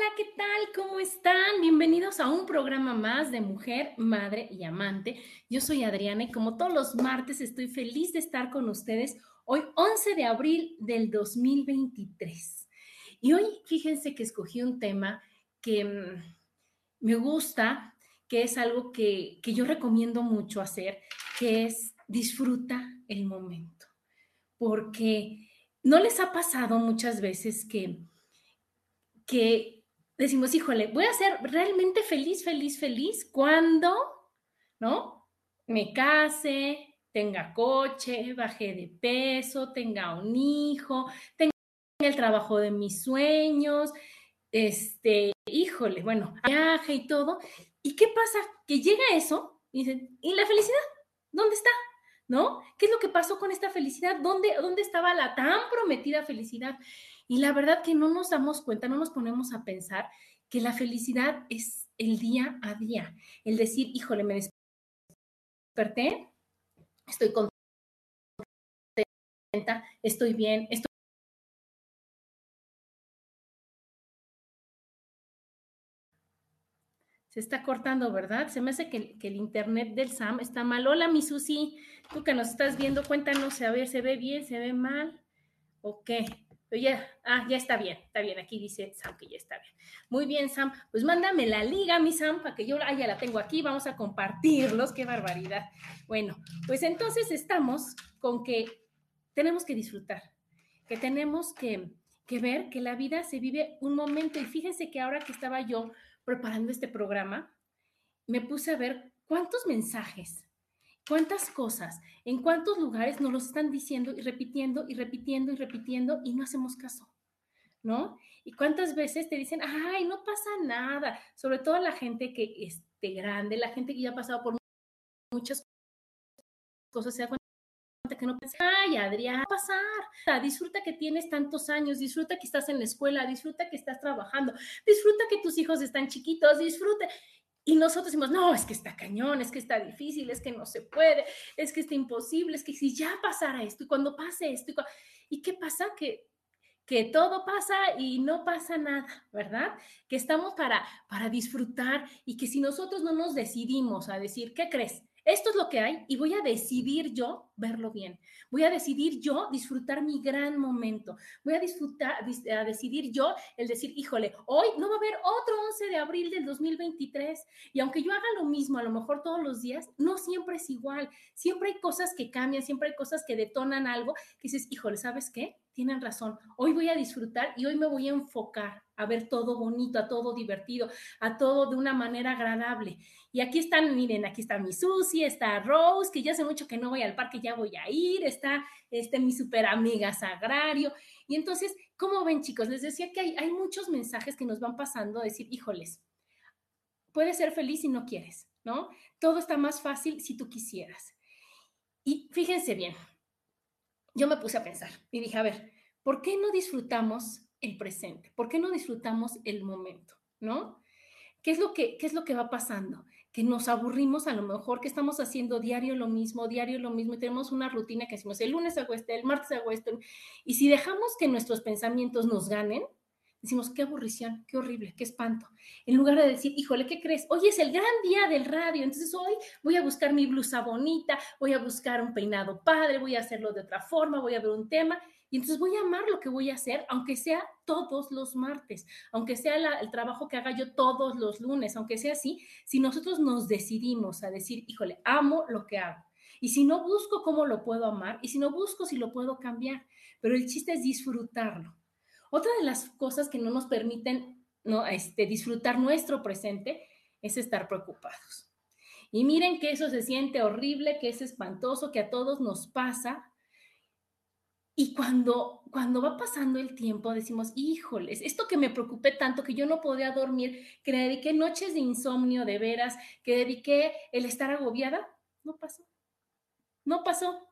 Hola, ¿qué tal? ¿Cómo están? Bienvenidos a un programa más de Mujer, Madre y Amante. Yo soy Adriana y como todos los martes estoy feliz de estar con ustedes hoy 11 de abril del 2023. Y hoy fíjense que escogí un tema que mm, me gusta, que es algo que, que yo recomiendo mucho hacer, que es disfruta el momento. Porque no les ha pasado muchas veces que que decimos, híjole, voy a ser realmente feliz, feliz, feliz cuando, ¿no? Me case, tenga coche, baje de peso, tenga un hijo, tenga el trabajo de mis sueños, este, híjole, bueno, viaje y todo. ¿Y qué pasa? Que llega eso y dicen, ¿y la felicidad? ¿Dónde está? ¿No? ¿Qué es lo que pasó con esta felicidad? ¿Dónde, dónde estaba la tan prometida felicidad? Y la verdad que no nos damos cuenta, no nos ponemos a pensar que la felicidad es el día a día. El decir, híjole, me desperté, estoy contenta, estoy bien, estoy Se está cortando, ¿verdad? Se me hace que, que, el internet del Sam está mal. Hola, mi Susi, tú que nos estás viendo, cuéntanos, a ver, ¿se ve bien, se ve mal? ¿O qué? Ya, ah, ya está bien, está bien. Aquí dice Sam que ya está bien. Muy bien, Sam. Pues mándame la liga, mi Sam, para que yo, ah, ya la tengo aquí. Vamos a compartirlos. Qué barbaridad. Bueno, pues entonces estamos con que tenemos que disfrutar, que tenemos que, que ver que la vida se vive un momento. Y fíjense que ahora que estaba yo preparando este programa, me puse a ver cuántos mensajes ¿Cuántas cosas, en cuántos lugares nos lo están diciendo y repitiendo y repitiendo y repitiendo y no hacemos caso? ¿No? Y cuántas veces te dicen, ay, no pasa nada, sobre todo la gente que es grande, la gente que ya ha pasado por muchas cosas, se da cuenta que no piensa, ay, Adrián, va a pasar. Disfruta que tienes tantos años, disfruta que estás en la escuela, disfruta que estás trabajando, disfruta que tus hijos están chiquitos, disfruta. Y nosotros decimos, no, es que está cañón, es que está difícil, es que no se puede, es que está imposible, es que si ya pasara esto y cuando pase esto, y, ¿y qué pasa? Que, que todo pasa y no pasa nada, ¿verdad? Que estamos para, para disfrutar y que si nosotros no nos decidimos a decir, ¿qué crees? Esto es lo que hay y voy a decidir yo verlo bien. Voy a decidir yo disfrutar mi gran momento. Voy a disfrutar, a decidir yo el decir, híjole, hoy no va a haber otro 11 de abril del 2023. Y aunque yo haga lo mismo, a lo mejor todos los días, no siempre es igual. Siempre hay cosas que cambian, siempre hay cosas que detonan algo que dices, híjole, ¿sabes qué? Tienen razón. Hoy voy a disfrutar y hoy me voy a enfocar a ver todo bonito, a todo divertido, a todo de una manera agradable. Y aquí están, miren, aquí está mi Susi, está Rose, que ya hace mucho que no voy al parque, ya voy a ir, está este, mi super amiga Sagrario. Y entonces, ¿cómo ven chicos? Les decía que hay, hay muchos mensajes que nos van pasando decir, híjoles, puedes ser feliz si no quieres, ¿no? Todo está más fácil si tú quisieras. Y fíjense bien, yo me puse a pensar y dije, a ver, ¿por qué no disfrutamos el presente? ¿Por qué no disfrutamos el momento? ¿No? ¿Qué es lo que, qué es lo que va pasando? Que nos aburrimos a lo mejor, que estamos haciendo diario lo mismo, diario lo mismo, y tenemos una rutina que hacemos el lunes hago este, el martes hago esto, y si dejamos que nuestros pensamientos nos ganen, decimos, qué aburrición, qué horrible, qué espanto. En lugar de decir, híjole, ¿qué crees? Hoy es el gran día del radio, entonces hoy voy a buscar mi blusa bonita, voy a buscar un peinado padre, voy a hacerlo de otra forma, voy a ver un tema y entonces voy a amar lo que voy a hacer, aunque sea todos los martes, aunque sea el trabajo que haga yo todos los lunes, aunque sea así, si nosotros nos decidimos a decir, híjole, amo lo que hago. Y si no busco cómo lo puedo amar, y si no busco si lo puedo cambiar, pero el chiste es disfrutarlo otra de las cosas que no nos permiten ¿no? Este, disfrutar nuestro presente es estar preocupados. Y miren que eso se siente horrible, que es espantoso, que a todos nos pasa. Y cuando, cuando va pasando el tiempo, decimos, híjoles, esto que me preocupé tanto, que yo no podía dormir, que le dediqué noches de insomnio de veras, que dediqué el estar agobiada, no pasó. No pasó,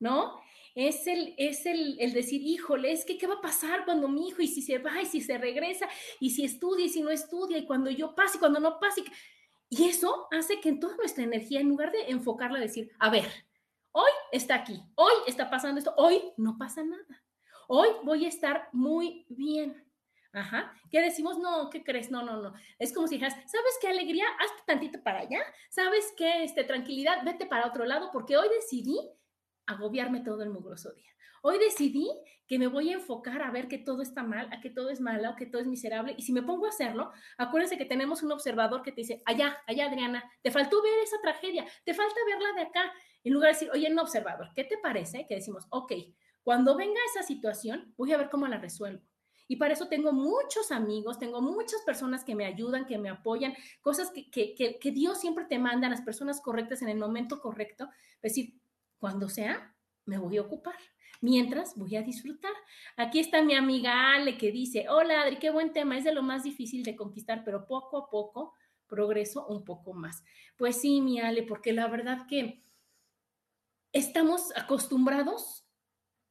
¿no? es el, es el, decir, híjole, es que qué va a pasar cuando mi hijo, y si se va, y si se regresa, y si estudia, y si no estudia, y cuando yo pase, y cuando no pase. Y eso hace que en toda nuestra energía, en lugar de enfocarla decir, a ver, hoy está aquí, hoy está pasando esto, hoy no pasa nada. Hoy voy a estar muy bien. Ajá. ¿Qué decimos? No, ¿qué crees? No, no, no. Es como si dijeras, ¿sabes qué alegría? Hazte tantito para allá. ¿Sabes qué este, tranquilidad? Vete para otro lado porque hoy decidí agobiarme todo el mugroso día. Hoy decidí que me voy a enfocar a ver que todo está mal, a que todo es malo, a que todo es miserable. Y si me pongo a hacerlo, acuérdense que tenemos un observador que te dice, allá, allá, Adriana, te faltó ver esa tragedia, te falta verla de acá. En lugar de decir, oye, un observador, ¿qué te parece? Que decimos, ok, cuando venga esa situación, voy a ver cómo la resuelvo. Y para eso tengo muchos amigos, tengo muchas personas que me ayudan, que me apoyan, cosas que, que, Dios siempre te manda a las personas correctas en el momento correcto. Es decir, cuando sea, me voy a ocupar. Mientras voy a disfrutar. Aquí está mi amiga Ale que dice, hola Adri, qué buen tema, es de lo más difícil de conquistar, pero poco a poco progreso un poco más. Pues sí, mi Ale, porque la verdad que estamos acostumbrados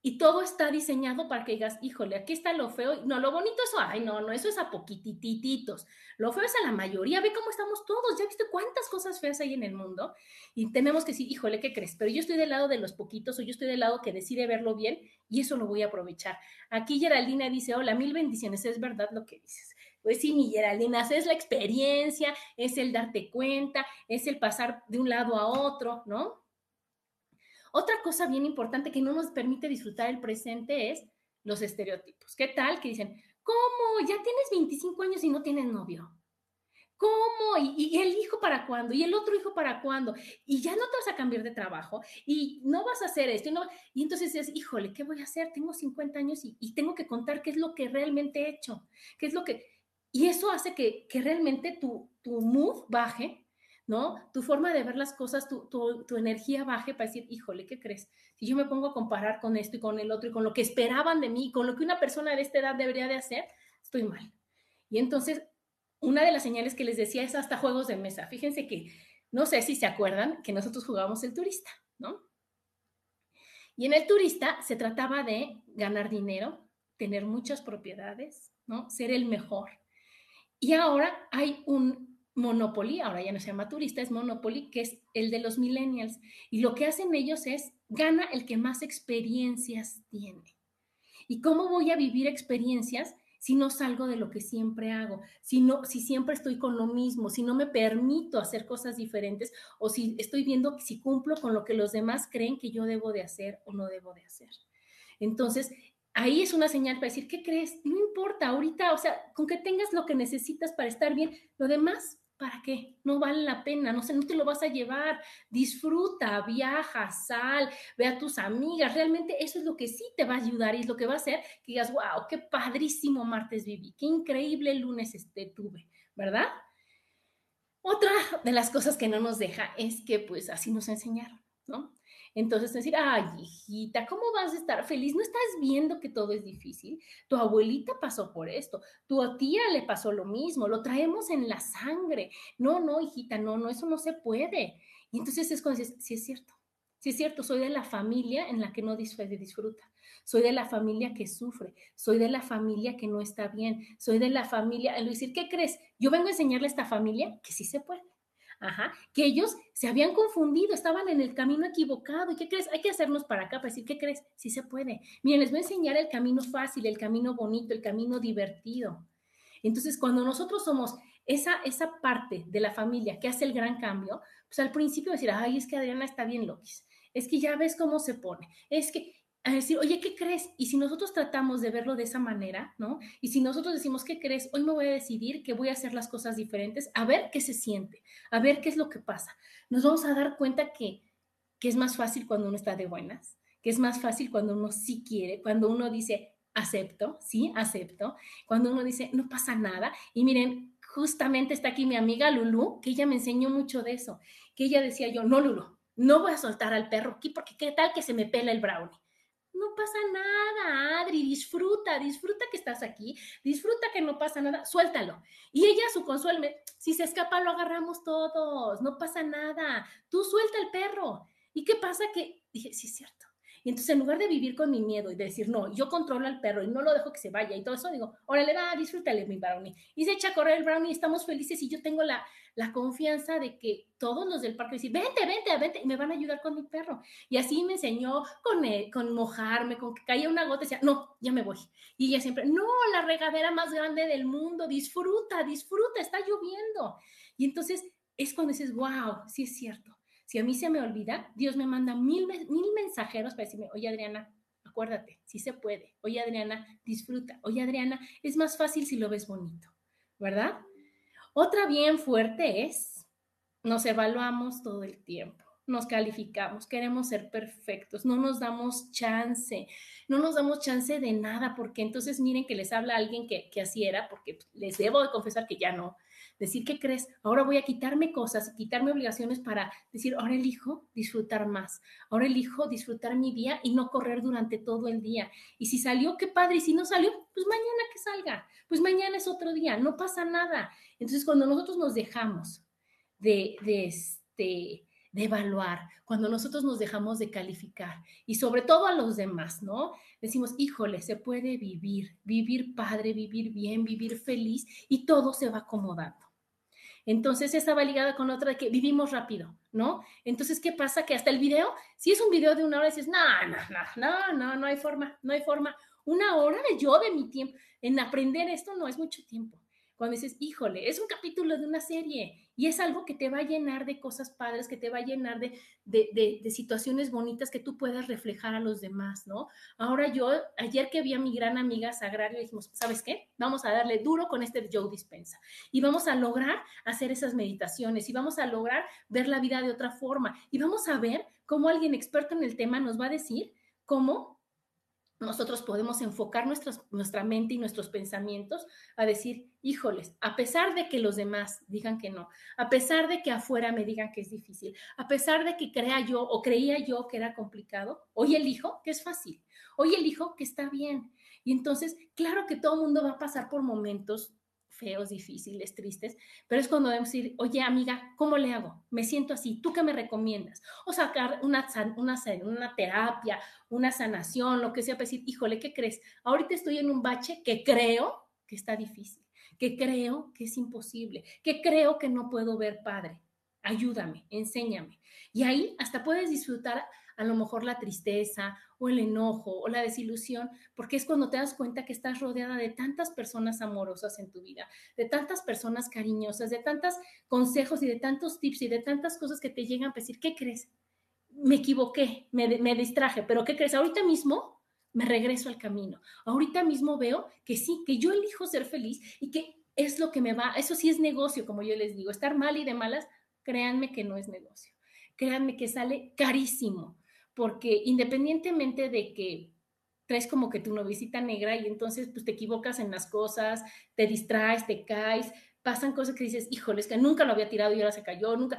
y todo está diseñado para que digas, híjole, aquí está lo feo. No, lo bonito es, ay, no, no, eso es a poquitititos. Lo feo es a la mayoría. Ve cómo estamos todos. ¿Ya viste cuántas cosas feas hay en el mundo? Y tenemos que decir, híjole, ¿qué crees? Pero yo estoy del lado de los poquitos o yo estoy del lado que decide verlo bien y eso lo voy a aprovechar. Aquí Geraldina dice, hola, mil bendiciones. Es verdad lo que dices. Pues sí, mi Geraldina, es la experiencia, es el darte cuenta, es el pasar de un lado a otro, ¿no? Otra cosa bien importante que no nos permite disfrutar el presente es los estereotipos. ¿Qué tal? Que dicen, ¿cómo? Ya tienes 25 años y no tienes novio. ¿Cómo? ¿Y, el hijo para cuándo? ¿Y el otro hijo para cuándo? Y ya no te vas a cambiar de trabajo y no vas a hacer esto. Y, no, y entonces es, híjole, ¿qué voy a hacer? Tengo 50 años y, tengo que contar qué es lo que realmente he hecho, qué es lo que... Y eso hace que, que realmente tu, tu mood baje ¿no? Tu forma de ver las cosas, tu, tu, energía baje para decir, híjole, ¿qué crees? Si yo me pongo a comparar con esto y con el otro y con lo que esperaban de mí, con lo que una persona de esta edad debería de hacer, estoy mal. Y entonces, una de las señales que les decía es hasta juegos de mesa. Fíjense que, no sé si se acuerdan que nosotros jugábamos el turista, ¿no? Y en el turista se trataba de ganar dinero, tener muchas propiedades, ¿no? Ser el mejor. Y ahora hay un Monopoly, ahora ya no se llama turista, es Monopoly, que es el de los millennials. Y lo que hacen ellos es, gana el que más experiencias tiene. ¿Y cómo voy a vivir experiencias si no salgo de lo que siempre hago? Si, no, si siempre estoy con lo mismo, si no me permito hacer cosas diferentes o si estoy viendo si cumplo con lo que los demás creen que yo debo de hacer o no debo de hacer. Entonces, ahí es una señal para decir, ¿qué crees? No importa, ahorita, o sea, con que tengas lo que necesitas para estar bien, lo demás ¿para qué? No vale la pena, no sé, no te lo vas a llevar. Disfruta, viaja, sal, ve a tus amigas. Realmente eso es lo que sí te va a ayudar y es lo que va a hacer que digas, wow, qué padrísimo martes viví, qué increíble lunes este tuve, ¿verdad? Otra de las cosas que no nos deja es que pues así nos enseñaron, ¿no? Entonces decir, ay, hijita, ¿cómo vas a estar feliz? ¿No estás viendo que todo es difícil? Tu abuelita pasó por esto, tu tía le pasó lo mismo, lo traemos en la sangre. No, no, hijita, no, no, eso no se puede. Y entonces es cuando dices, sí es cierto, sí es cierto, soy de la familia en la que no disfruta. Soy de la familia que sufre, soy de la familia que no está bien, soy de la familia, al decir, ¿qué crees? Yo vengo a enseñarle a esta familia que sí se puede Ajá, que ellos se habían confundido, estaban en el camino equivocado. ¿Y qué crees? Hay que hacernos para acá para decir, ¿qué crees? Sí se puede. Miren, les voy a enseñar el camino fácil, el camino bonito, el camino divertido. Entonces, cuando nosotros somos esa, esa parte de la familia que hace el gran cambio, pues al principio decir, ay, es que Adriana está bien loquis, es que ya ves cómo se pone, es que a decir, oye, ¿qué crees? Y si nosotros tratamos de verlo de esa manera, ¿no? Y si nosotros decimos, ¿qué crees? Hoy me voy a decidir que voy a hacer las cosas diferentes, a ver qué se siente, a ver qué es lo que pasa. Nos vamos a dar cuenta que, que es más fácil cuando uno está de buenas, que es más fácil cuando uno sí quiere, cuando uno dice, acepto, sí, acepto, cuando uno dice, no pasa nada. Y miren, justamente está aquí mi amiga Lulu, que ella me enseñó mucho de eso, que ella decía yo, no, Lulu, no voy a soltar al perro aquí porque qué tal que se me pela el brownie no pasa nada, Adri, disfruta, disfruta que estás aquí, disfruta que no pasa nada, suéltalo. Y ella, su consuelo, si se escapa, lo agarramos todos, no pasa nada, tú suelta el perro. ¿Y qué pasa? Que dije, sí, es cierto. Y entonces, en lugar de vivir con mi miedo y de decir, no, yo controlo al perro y no lo dejo que se vaya y todo eso, digo, órale, va, disfrútale mi brownie. Y se echa a correr el brownie, estamos felices y yo tengo la, la confianza de que todos los del parque dicen, vente, vente, vente, y me van a ayudar con mi perro. Y así me enseñó con, con mojarme, con que caía una gota y decía, no, ya me voy. Y ella siempre, no, la regadera más grande del mundo, disfruta, disfruta, está lloviendo. Y entonces es cuando dices, wow, sí es cierto si a mí se me olvida, Dios me manda mil, mil mensajeros para decirme, oye Adriana, acuérdate, sí se puede. Oye Adriana, disfruta. Oye Adriana, es más fácil si lo ves bonito, ¿verdad? Otra bien fuerte es, nos evaluamos todo el tiempo nos calificamos, queremos ser perfectos, no nos damos chance, no nos damos chance de nada, porque entonces miren que les habla alguien que, que así era, porque les debo de confesar que ya no, decir, ¿qué crees? Ahora voy a quitarme cosas, quitarme obligaciones para decir, ahora elijo disfrutar más, ahora elijo disfrutar mi día y no correr durante todo el día. Y si salió, qué padre, y si no salió, pues mañana que salga, pues mañana es otro día, no pasa nada. Entonces, cuando nosotros nos dejamos de, de este de evaluar, cuando nosotros nos dejamos de calificar y sobre todo a los demás, ¿no? Decimos, híjole, se puede vivir, vivir padre, vivir bien, vivir feliz y todo se va acomodando. Entonces, esa va ligada con otra de que vivimos rápido, ¿no? Entonces, ¿qué pasa? Que hasta el video, si es un video de una hora, dices, no, no, no, no, no, no hay forma, no hay forma. Una hora yo de mi tiempo en aprender esto no es mucho tiempo cuando dices, híjole, es un capítulo de una serie y es algo que te va a llenar de cosas padres, que te va a llenar de, de, situaciones bonitas que tú puedas reflejar a los demás, ¿no? Ahora yo, ayer que vi a mi gran amiga Sagrario, dijimos, ¿sabes qué? Vamos a darle duro con este Joe Dispensa y vamos a lograr hacer esas meditaciones y vamos a lograr ver la vida de otra forma y vamos a ver cómo alguien experto en el tema nos va a decir cómo nosotros podemos enfocar nuestra mente y nuestros pensamientos a decir, híjoles, a pesar de que los demás digan que no, a pesar de que afuera me digan que es difícil, a pesar de que crea yo o creía yo que era complicado, hoy elijo que es fácil, hoy elijo que está bien. Y entonces, claro que todo el mundo va a pasar por momentos feos, difíciles, tristes, pero es cuando debemos decir, oye amiga, ¿cómo le hago? Me siento así, ¿tú qué me recomiendas? O sacar una, una, una terapia, una sanación, lo que sea, para decir, híjole, ¿qué crees? Ahorita estoy en un bache que creo que está difícil, que creo que es imposible, que creo que no puedo ver padre. Ayúdame, enséñame. Y ahí hasta puedes disfrutar a lo mejor la tristeza o el enojo o la desilusión, porque es cuando te das cuenta que estás rodeada de tantas personas amorosas en tu vida, de tantas personas cariñosas, de tantos consejos y de tantos tips y de tantas cosas que te llegan a decir, ¿qué crees? Me equivoqué, me, me distraje, pero ¿qué crees? Ahorita mismo me regreso al camino. Ahorita mismo veo que sí, que yo elijo ser feliz y que es lo que me va, eso sí es negocio, como yo les digo, estar mal y de malas, créanme que no es negocio. Créanme que sale carísimo porque independientemente de que traes como que tu novicita negra y entonces pues te equivocas en las cosas, te distraes, te caes, pasan cosas que dices, híjole, es que nunca lo había tirado y ahora se cayó, nunca.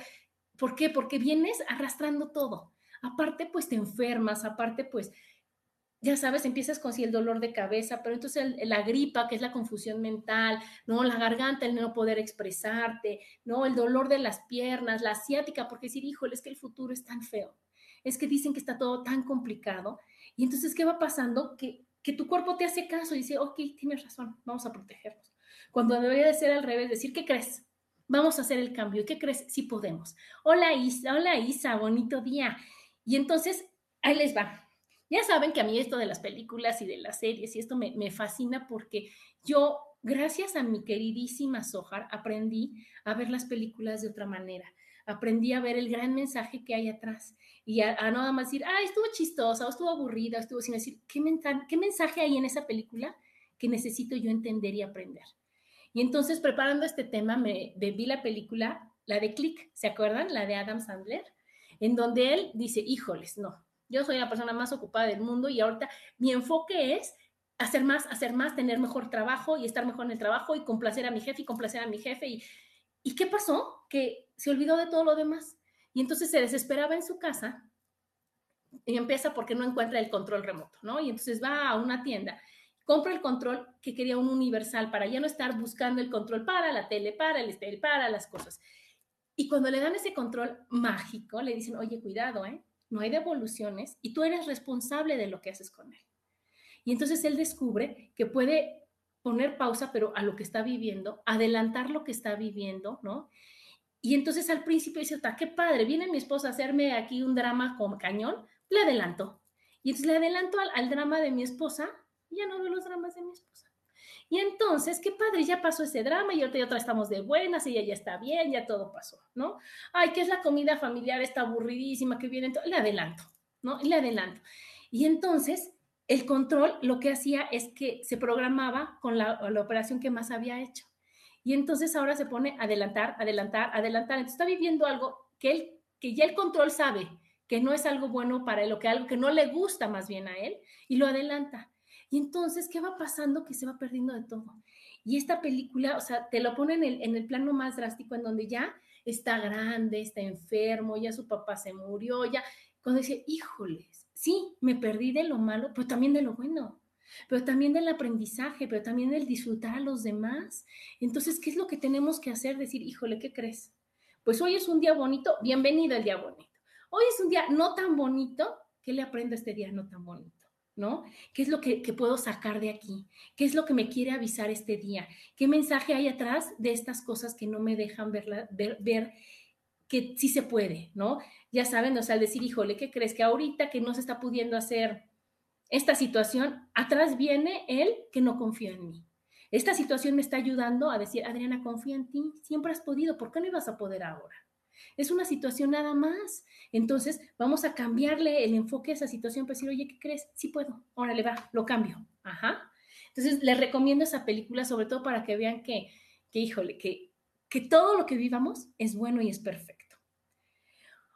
¿Por qué? Porque vienes arrastrando todo. Aparte, pues te enfermas, aparte, pues, ya sabes, empiezas con sí el dolor de cabeza, pero entonces la gripa, que es la confusión mental, ¿no? La garganta, el no poder expresarte, ¿no? El dolor de las piernas, la asiática, porque decir, híjole, es que el futuro es tan feo es que dicen que está todo tan complicado. Y entonces, ¿qué va pasando? Que, que tu cuerpo te hace caso y dice, ok, tienes razón, vamos a protegernos. Cuando debería de ser al revés, decir, ¿qué crees? vamos a hacer el cambio. ¿Y qué crees? Sí podemos. Hola Isa, hola Isa, bonito día. Y entonces, ahí les va. Ya saben que a mí esto de las películas y de las series y esto me, me fascina porque yo, gracias a mi queridísima Sohar, aprendí a ver las películas de otra manera. Aprendí a ver el gran mensaje que hay atrás y a, a nada más decir, ah, estuvo chistosa o estuvo aburrida, estuvo sin decir, ¿qué, ¿qué mensaje hay en esa película que necesito yo entender y aprender? Y entonces, preparando este tema, me, vi la película, la de Click, ¿se acuerdan? La de Adam Sandler, en donde él dice, híjoles, no, yo soy la persona más ocupada del mundo y ahorita mi enfoque es hacer más, hacer más, tener mejor trabajo y estar mejor en el trabajo y complacer a mi jefe y complacer a mi jefe. ¿Y, ¿y qué pasó? Que se olvidó de todo lo demás. Y entonces se desesperaba en su casa y empieza porque no encuentra el control remoto, ¿no? Y entonces va a una tienda compra el control que quería un universal para ya no estar buscando el control para la tele, para el estel, para las cosas. Y cuando le dan ese control mágico, le dicen, oye, cuidado, ¿eh? no hay devoluciones y tú eres responsable de lo que haces con él. Y entonces él descubre que puede poner pausa, pero a lo que está viviendo, adelantar lo que está viviendo, ¿no? Y entonces al principio dice, qué padre, viene mi esposa a hacerme aquí un drama con cañón, le adelanto. Y entonces le adelanto al, drama de mi esposa ya no veo los dramas de mi esposa. Y entonces, qué padre, ya pasó ese drama y ahorita otra estamos de buenas, ella ya está bien, ya todo pasó, ¿no? Ay, que es la comida familiar, está aburridísima, que viene, le adelanto, ¿no? Le adelanto. Y entonces, el control lo que hacía es que se programaba con la operación que más había hecho. Y entonces ahora se pone adelantar, adelantar, adelantar. Entonces está viviendo algo que él, que ya el control sabe que no es algo bueno para él o que algo que no le gusta más bien a él y lo adelanta. Y entonces, ¿qué va pasando? Que se va perdiendo de todo. Y esta película, o sea, te lo pone en el, plano más drástico, en donde ya está grande, está enfermo, ya su papá se murió, ya, cuando dice, híjoles, sí, me perdí de lo malo, pero también de lo bueno, pero también del aprendizaje, pero también del disfrutar a los demás. Entonces, ¿qué es lo que tenemos que hacer? Decir, híjole, ¿qué crees? Pues hoy es un día bonito, bienvenido el día bonito. Hoy es un día no tan bonito, ¿qué le aprendo a este día no tan bonito? ¿no? ¿Qué es lo que, puedo sacar de aquí? ¿Qué es lo que me quiere avisar este día? ¿Qué mensaje hay atrás de estas cosas que no me dejan ver, ver, que sí se puede, ¿no? Ya saben, o sea, al decir, híjole, ¿qué crees? Que ahorita que no se está pudiendo hacer esta situación, atrás viene él que no confía en mí. Esta situación me está ayudando a decir, Adriana, confía en ti, siempre has podido, ¿por qué no ibas a poder ahora? Es una situación nada más. Entonces, vamos a cambiarle el enfoque a esa situación para decir, oye, ¿qué crees? Sí puedo. Órale, va, lo cambio. Ajá. Entonces, les recomiendo esa película, sobre todo para que vean que, que híjole, que, que todo lo que vivamos es bueno y es perfecto.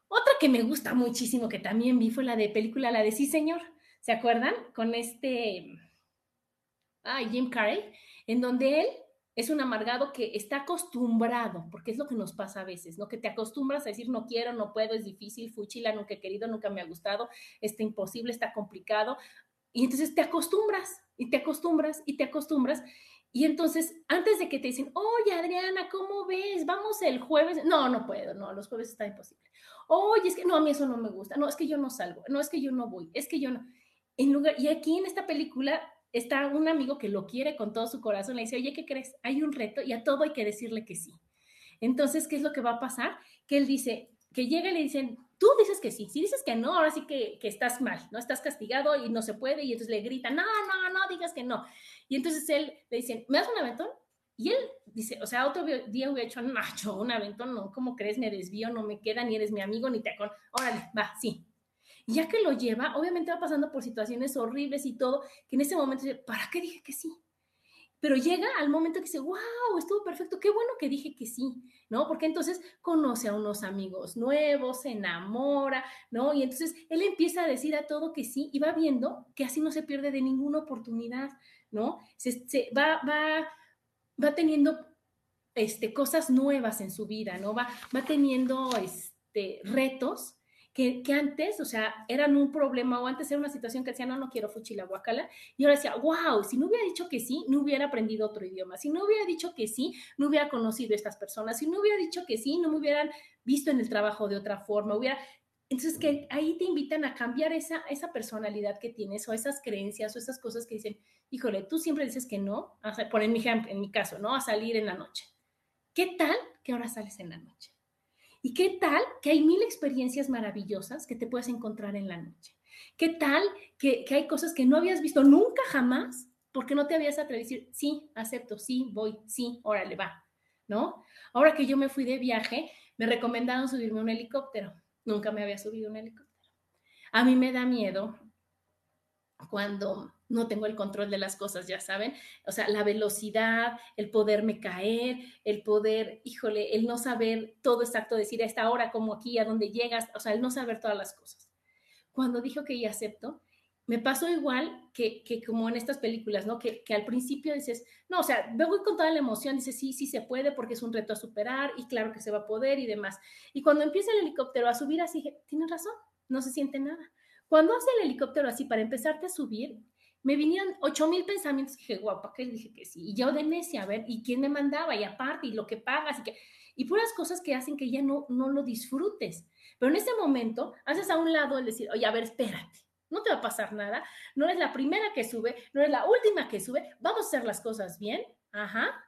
Otra que me gusta muchísimo, que también vi, fue la de película, la de Sí, señor. ¿Se acuerdan? Con este, ah, Jim Carrey, en donde él es un amargado que está acostumbrado, porque es lo que nos pasa a veces, ¿no? Que te acostumbras a decir no quiero, no puedo, es difícil, fuchila, nunca he querido, nunca me ha gustado, está imposible, está complicado. Y entonces te acostumbras y te acostumbras y te acostumbras. Y entonces, antes de que te dicen, oye, Adriana, ¿cómo ves? Vamos el jueves. No, no puedo, no, los jueves está imposible. Oye, es que no, a mí eso no me gusta. No, es que yo no salgo. No, es que yo no voy. Es que yo no. En lugar, y aquí en esta película está un amigo que lo quiere con todo su corazón, le dice, oye, ¿qué crees? Hay un reto y a todo hay que decirle que sí. Entonces, ¿qué es lo que va a pasar? Que él dice, que llega y le dicen, tú dices que sí, si dices que no, ahora sí que, que, estás mal, ¿no? Estás castigado y no se puede, y entonces le gritan, no, no, no, digas que no. Y entonces él le dice, ¿me das un aventón? Y él dice, o sea, otro día hubiera hecho, un aventón, no, ¿cómo crees? Me desvío, no me queda, ni eres mi amigo, ni te con, órale, va, sí. Ya que lo lleva, obviamente va pasando por situaciones horribles y todo, que en ese momento ¿para qué dije que sí? Pero llega al momento que dice, wow, estuvo perfecto, qué bueno que dije que sí, ¿no? Porque entonces conoce a unos amigos nuevos, se enamora, ¿no? Y entonces él empieza a decir a todo que sí y va viendo que así no se pierde de ninguna oportunidad, ¿no? Se, va, va, va teniendo este, cosas nuevas en su vida, ¿no? Va, va teniendo este, retos que, antes, o sea, eran un problema o antes era una situación que decía, no, no quiero fuchila guacala, y ahora decía, wow, si no hubiera dicho que sí, no hubiera aprendido otro idioma, si no hubiera dicho que sí, no hubiera conocido a estas personas, si no hubiera dicho que sí, no me hubieran visto en el trabajo de otra forma, hubiera... Entonces, que ahí te invitan a cambiar esa, esa personalidad que tienes o esas creencias o esas cosas que dicen, híjole, tú siempre dices que no, por en mi, en mi caso, ¿no? A salir en la noche ¿Qué tal que ahora sales en la noche? ¿Y qué tal que hay mil experiencias maravillosas que te puedes encontrar en la noche? ¿Qué tal que, hay cosas que no habías visto nunca jamás porque no te habías atrevido a decir, sí, acepto, sí, voy, sí, órale, va, ¿no? Ahora que yo me fui de viaje, me recomendaron subirme a un helicóptero. Nunca me había subido un helicóptero. A mí me da miedo cuando no tengo el control de las cosas, ya saben, o sea, la velocidad, el poderme caer, el poder, híjole, el no saber todo exacto, decir a esta hora, como aquí, a dónde llegas, o sea, el no saber todas las cosas. Cuando dijo que ya acepto, me pasó igual que, que como en estas películas, ¿no? Que, que, al principio dices, no, o sea, voy con toda la emoción, dices, sí, sí se puede porque es un reto a superar y claro que se va a poder y demás. Y cuando empieza el helicóptero a subir así, tienes razón, no se siente nada. Cuando hace el helicóptero así para empezarte a subir, me vinieron ocho mil pensamientos y dije, guapa, que dije que sí. Y yo de necia, a ver, ¿y quién me mandaba? Y aparte, y lo que pagas, y que... Y puras cosas que hacen que ya no, no lo disfrutes. Pero en ese momento, haces a un lado el decir, oye, a ver, espérate, no te va a pasar nada, no eres la primera que sube, no eres la última que sube, vamos a hacer las cosas bien, ajá.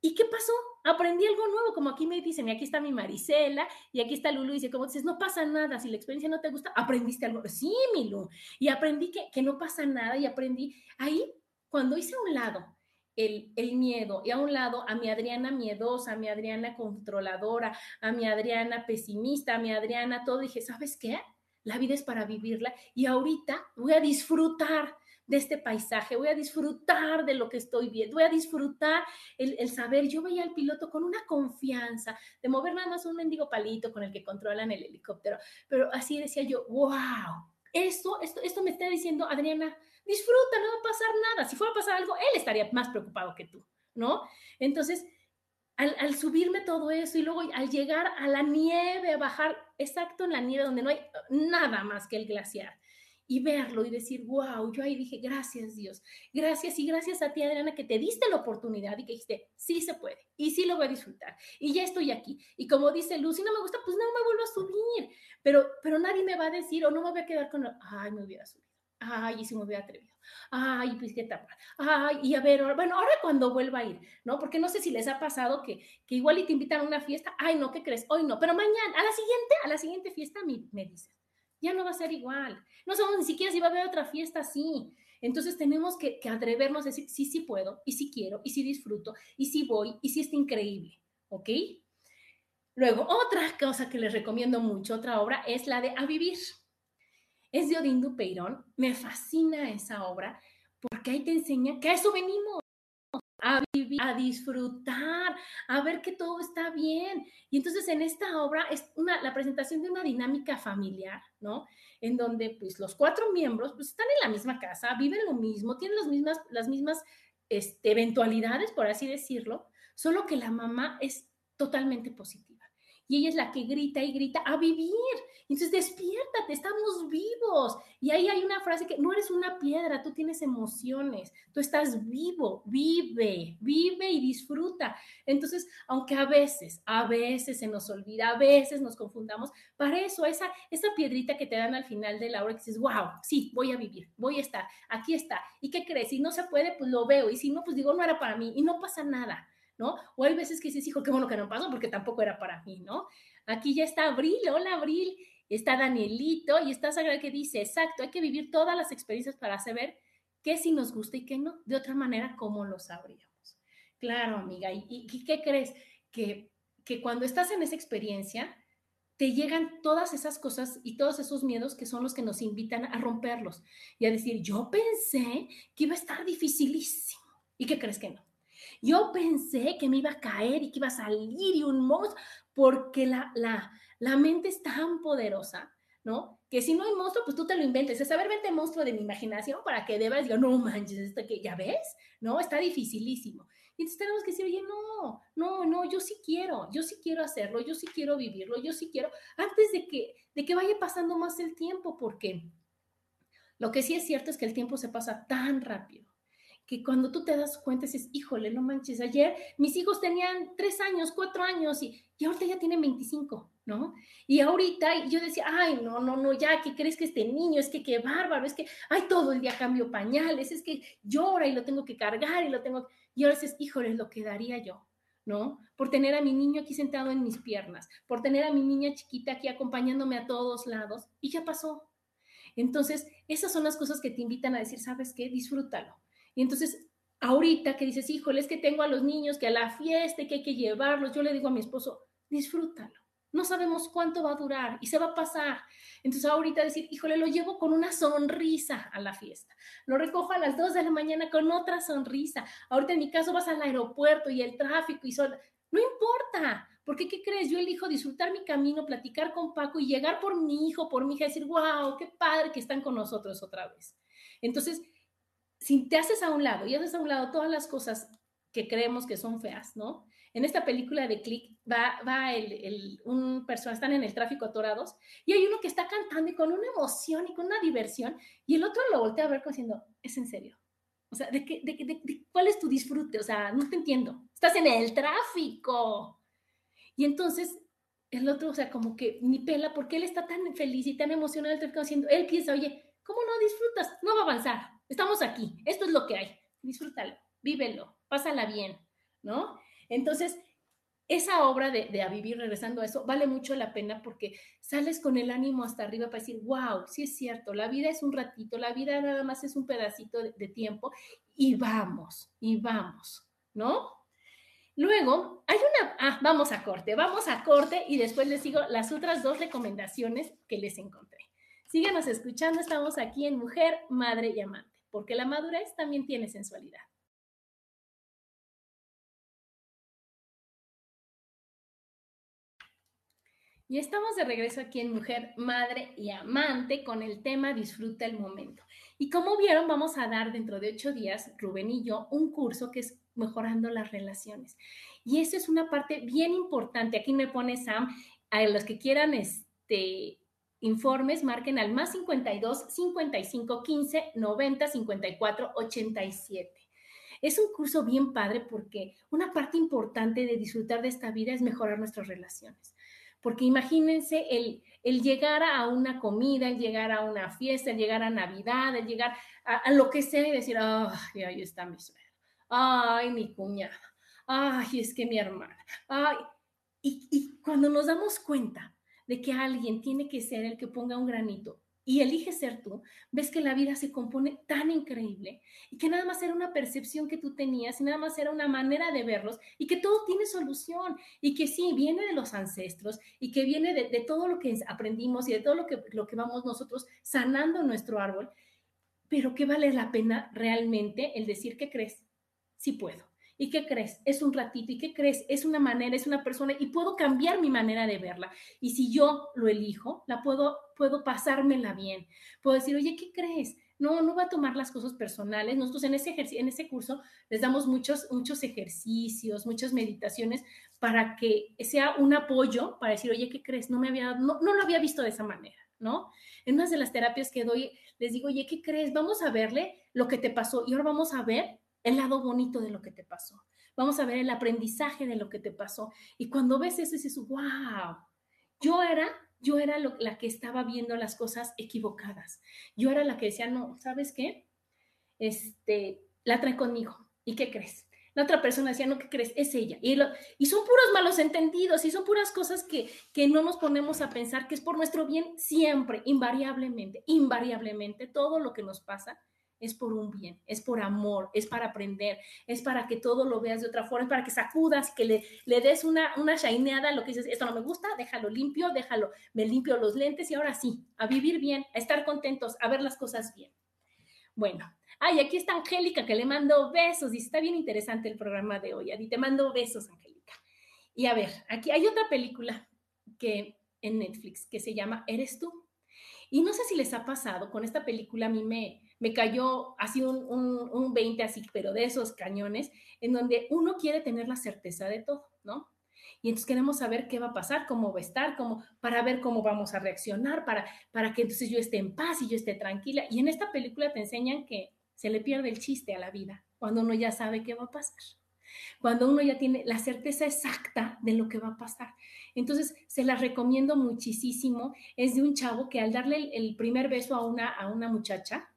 ¿Y qué pasó? Aprendí algo nuevo, como aquí me dicen, y aquí está mi Marisela, y aquí está Lulu, y dice, como dices, no pasa nada, si la experiencia no te gusta, aprendiste algo. Sí, mi Lulu, y aprendí que, que no pasa nada, y aprendí, ahí, cuando hice a un lado el, el, miedo y a un lado a mi Adriana miedosa, a mi Adriana controladora, a mi Adriana pesimista, a mi Adriana todo, dije, ¿sabes qué? La vida es para vivirla y ahorita voy a disfrutar de este paisaje, voy a disfrutar de lo que estoy viendo, voy a disfrutar el, el, saber, yo veía al piloto con una confianza de mover nada más un mendigo palito con el que controlan el helicóptero, pero así decía yo, wow, esto, esto, esto me está diciendo Adriana, disfruta, no va a pasar nada, si fuera a pasar algo, él estaría más preocupado que tú, ¿no? Entonces, al, al, subirme todo eso y luego al llegar a la nieve, a bajar exacto en la nieve donde no hay nada más que el glaciar y verlo y decir, wow, yo ahí dije, gracias Dios, gracias y gracias a ti Adriana que te diste la oportunidad y que dijiste, sí se puede y sí lo voy a disfrutar y ya estoy aquí. Y como dice Lucy, no me gusta, pues no me vuelvo a subir, pero, pero nadie me va a decir o no me voy a quedar con, ay, me hubiera subido, ay, y si me hubiera atrevido. Ay, pues qué tapa. Ay, y a ver, bueno, ahora cuando vuelva a ir, ¿no? Porque no sé si les ha pasado que, que igual y te invitan a una fiesta. Ay, no, ¿qué crees? Hoy no, pero mañana, a la siguiente, a la siguiente fiesta me, me dices ya no va a ser igual. No sabemos ni siquiera si va a haber otra fiesta así. Entonces tenemos que, que atrevernos a decir, sí, sí puedo, y sí quiero, y sí disfruto, y sí voy, y sí está increíble, ¿ok? Luego, otra cosa que les recomiendo mucho, otra obra, es la de A Vivir. Es de Odín Dupeirón. Me fascina esa obra porque ahí te enseña que a eso venimos a vivir, a disfrutar, a ver que todo está bien. Y entonces en esta obra es una, la presentación de una dinámica familiar, ¿no? En donde pues los cuatro miembros pues están en la misma casa, viven lo mismo, tienen las mismas, las mismas este, eventualidades, por así decirlo, solo que la mamá es totalmente positiva y ella es la que grita y grita a vivir. Entonces, despiértate, estamos vivos. Y ahí hay una frase que no eres una piedra, tú tienes emociones, tú estás vivo, vive, vive y disfruta. Entonces, aunque a veces, a veces se nos olvida, a veces nos confundamos, para eso, esa, esa piedrita que te dan al final de la hora, que dices, wow, sí, voy a vivir, voy a estar, aquí está. ¿Y qué crees? Si no se puede, pues lo veo. Y si no, pues digo, no era para mí y no pasa nada. ¿No? O hay veces que dices, hijo, qué bueno que no pasó porque tampoco era para mí, ¿no? Aquí ya está Abril, hola Abril, está Danielito y está Sagrada que dice, exacto, hay que vivir todas las experiencias para saber qué sí nos gusta y qué no. De otra manera, ¿cómo lo sabríamos? Claro, amiga, ¿y, y qué crees? Que, que cuando estás en esa experiencia, te llegan todas esas cosas y todos esos miedos que son los que nos invitan a romperlos y a decir, yo pensé que iba a estar dificilísimo. ¿Y qué crees que no? Yo pensé que me iba a caer y que iba a salir y un monstruo, porque la, la, la mente es tan poderosa, ¿no? Que si no hay monstruo, pues tú te lo inventes. Es saber, vente monstruo de mi imaginación para que debas, yo, no manches, ya ves, ¿no? Está dificilísimo. Y entonces tenemos que decir, oye, no, no, no, yo sí quiero, yo sí quiero hacerlo, yo sí quiero vivirlo, yo sí quiero, antes de que, de que vaya pasando más el tiempo, porque lo que sí es cierto es que el tiempo se pasa tan rápido que cuando tú te das cuenta dices, híjole, no manches, ayer mis hijos tenían tres años, cuatro años y, y ahorita ya tienen 25, ¿no? Y ahorita yo decía, ay, no, no, no, ya, ¿qué crees que este niño? Es que qué bárbaro, es que, ay, todo el día cambio pañales, es que llora y lo tengo que cargar y lo tengo, y ahora dices, híjole, lo que daría yo, ¿no? Por tener a mi niño aquí sentado en mis piernas, por tener a mi niña chiquita aquí acompañándome a todos lados, y ya pasó. Entonces, esas son las cosas que te invitan a decir, ¿sabes qué? Disfrútalo. Y entonces, ahorita que dices, híjole, es que tengo a los niños que a la fiesta, que hay que llevarlos, yo le digo a mi esposo, disfrútalo. No sabemos cuánto va a durar y se va a pasar. Entonces ahorita decir, híjole, lo llevo con una sonrisa a la fiesta. Lo recojo a las 2 de la mañana con otra sonrisa. Ahorita en mi caso vas al aeropuerto y el tráfico y son... No importa, porque ¿qué crees? Yo elijo disfrutar mi camino, platicar con Paco y llegar por mi hijo, por mi hija, decir, wow, qué padre que están con nosotros otra vez. Entonces, si te haces a un lado y haces a un lado todas las cosas que creemos que son feas, ¿no? En esta película de Click va, va el, un persona, están en el tráfico atorados y hay uno que está cantando y con una emoción y con una diversión y el otro lo voltea a ver como diciendo, es en serio. O sea, ¿de, qué, de, de, ¿cuál es tu disfrute? O sea, no te entiendo. Estás en el tráfico. Y entonces el otro, o sea, como que ni pela porque él está tan feliz y tan emocionado el tráfico haciendo, él piensa, oye, ¿cómo no disfrutas? No va a avanzar. Estamos aquí. Esto es lo que hay. Disfrútalo, vívelo, pásala bien, ¿no? Entonces, esa obra de, A Vivir, regresando a eso, vale mucho la pena porque sales con el ánimo hasta arriba para decir, wow, sí es cierto, la vida es un ratito, la vida nada más es un pedacito de, de tiempo y vamos, y vamos, ¿no? Luego, hay una, ah, vamos a corte, vamos a corte y después les sigo las otras dos recomendaciones que les encontré. Síganos escuchando, estamos aquí en Mujer, Madre y Amante, porque la madurez también tiene sensualidad. Y estamos de regreso aquí en Mujer, Madre y Amante con el tema Disfruta el momento. Y como vieron, vamos a dar dentro de ocho días, Rubén y yo, un curso que es mejorando las relaciones. Y eso es una parte bien importante. Aquí me pone Sam, a los que quieran este, informes, marquen al más 52 55 15 90 54 87. Es un curso bien padre porque una parte importante de disfrutar de esta vida es mejorar nuestras relaciones porque imagínense el, el llegar a una comida, el llegar a una fiesta, el llegar a Navidad, el llegar a, lo que sea y decir, ay, ahí está mi suegra, ay, mi cuñada, ay, es que mi hermana, ay. Y, y cuando nos damos cuenta de que alguien tiene que ser el que ponga un granito y eliges ser tú, ves que la vida se compone tan increíble y que nada más era una percepción que tú tenías y nada más era una manera de verlos y que todo tiene solución y que sí, viene de los ancestros y que viene de, todo lo que aprendimos y de todo lo que, lo que vamos nosotros sanando nuestro árbol, pero que vale la pena realmente el decir que crees, sí puedo ¿Y qué crees? Es un ratito. ¿Y qué crees? Es una manera, es una persona y puedo cambiar mi manera de verla. Y si yo lo elijo, la puedo, puedo pasármela bien. Puedo decir, oye, ¿qué crees? No, no va a tomar las cosas personales. Nosotros en ese, en ese curso les damos muchos, muchos ejercicios, muchas meditaciones para que sea un apoyo para decir, oye, ¿qué crees? No me había, no, no lo había visto de esa manera, ¿no? En una de las terapias que doy, les digo, oye, ¿qué crees? Vamos a verle lo que te pasó y ahora vamos a ver el lado bonito de lo que te pasó. Vamos a ver el aprendizaje de lo que te pasó. Y cuando ves eso, dices, wow, yo era, yo era la que estaba viendo las cosas equivocadas. Yo era la que decía, no, ¿sabes qué? Este, la trae conmigo. ¿Y qué crees? La otra persona decía, no, ¿qué crees? Es ella. Y, y son puros malos entendidos y son puras cosas que, que no nos ponemos a pensar que es por nuestro bien siempre, invariablemente, invariablemente, todo lo que nos pasa es por un bien, es por amor, es para aprender, es para que todo lo veas de otra forma, es para que sacudas, que le, le des una, una shineada lo que dices, esto no me gusta, déjalo limpio, déjalo, me limpio los lentes y ahora sí, a vivir bien, a estar contentos, a ver las cosas bien. Bueno, ay, aquí está Angélica que le mando besos, y está bien interesante el programa de hoy, a te mando besos, Angélica. Y a ver, aquí hay otra película que en Netflix que se llama Eres tú. Y no sé si les ha pasado, con esta película a mí me, me cayó así un, un, un 20 así, pero de esos cañones, en donde uno quiere tener la certeza de todo, ¿no? Y entonces queremos saber qué va a pasar, cómo va a estar, cómo, para ver cómo vamos a reaccionar, para, para que entonces yo esté en paz y yo esté tranquila. Y en esta película te enseñan que se le pierde el chiste a la vida cuando uno ya sabe qué va a pasar, cuando uno ya tiene la certeza exacta de lo que va a pasar. Entonces, se las recomiendo muchísimo. Es de un chavo que al darle el, el primer beso a una, a una muchacha,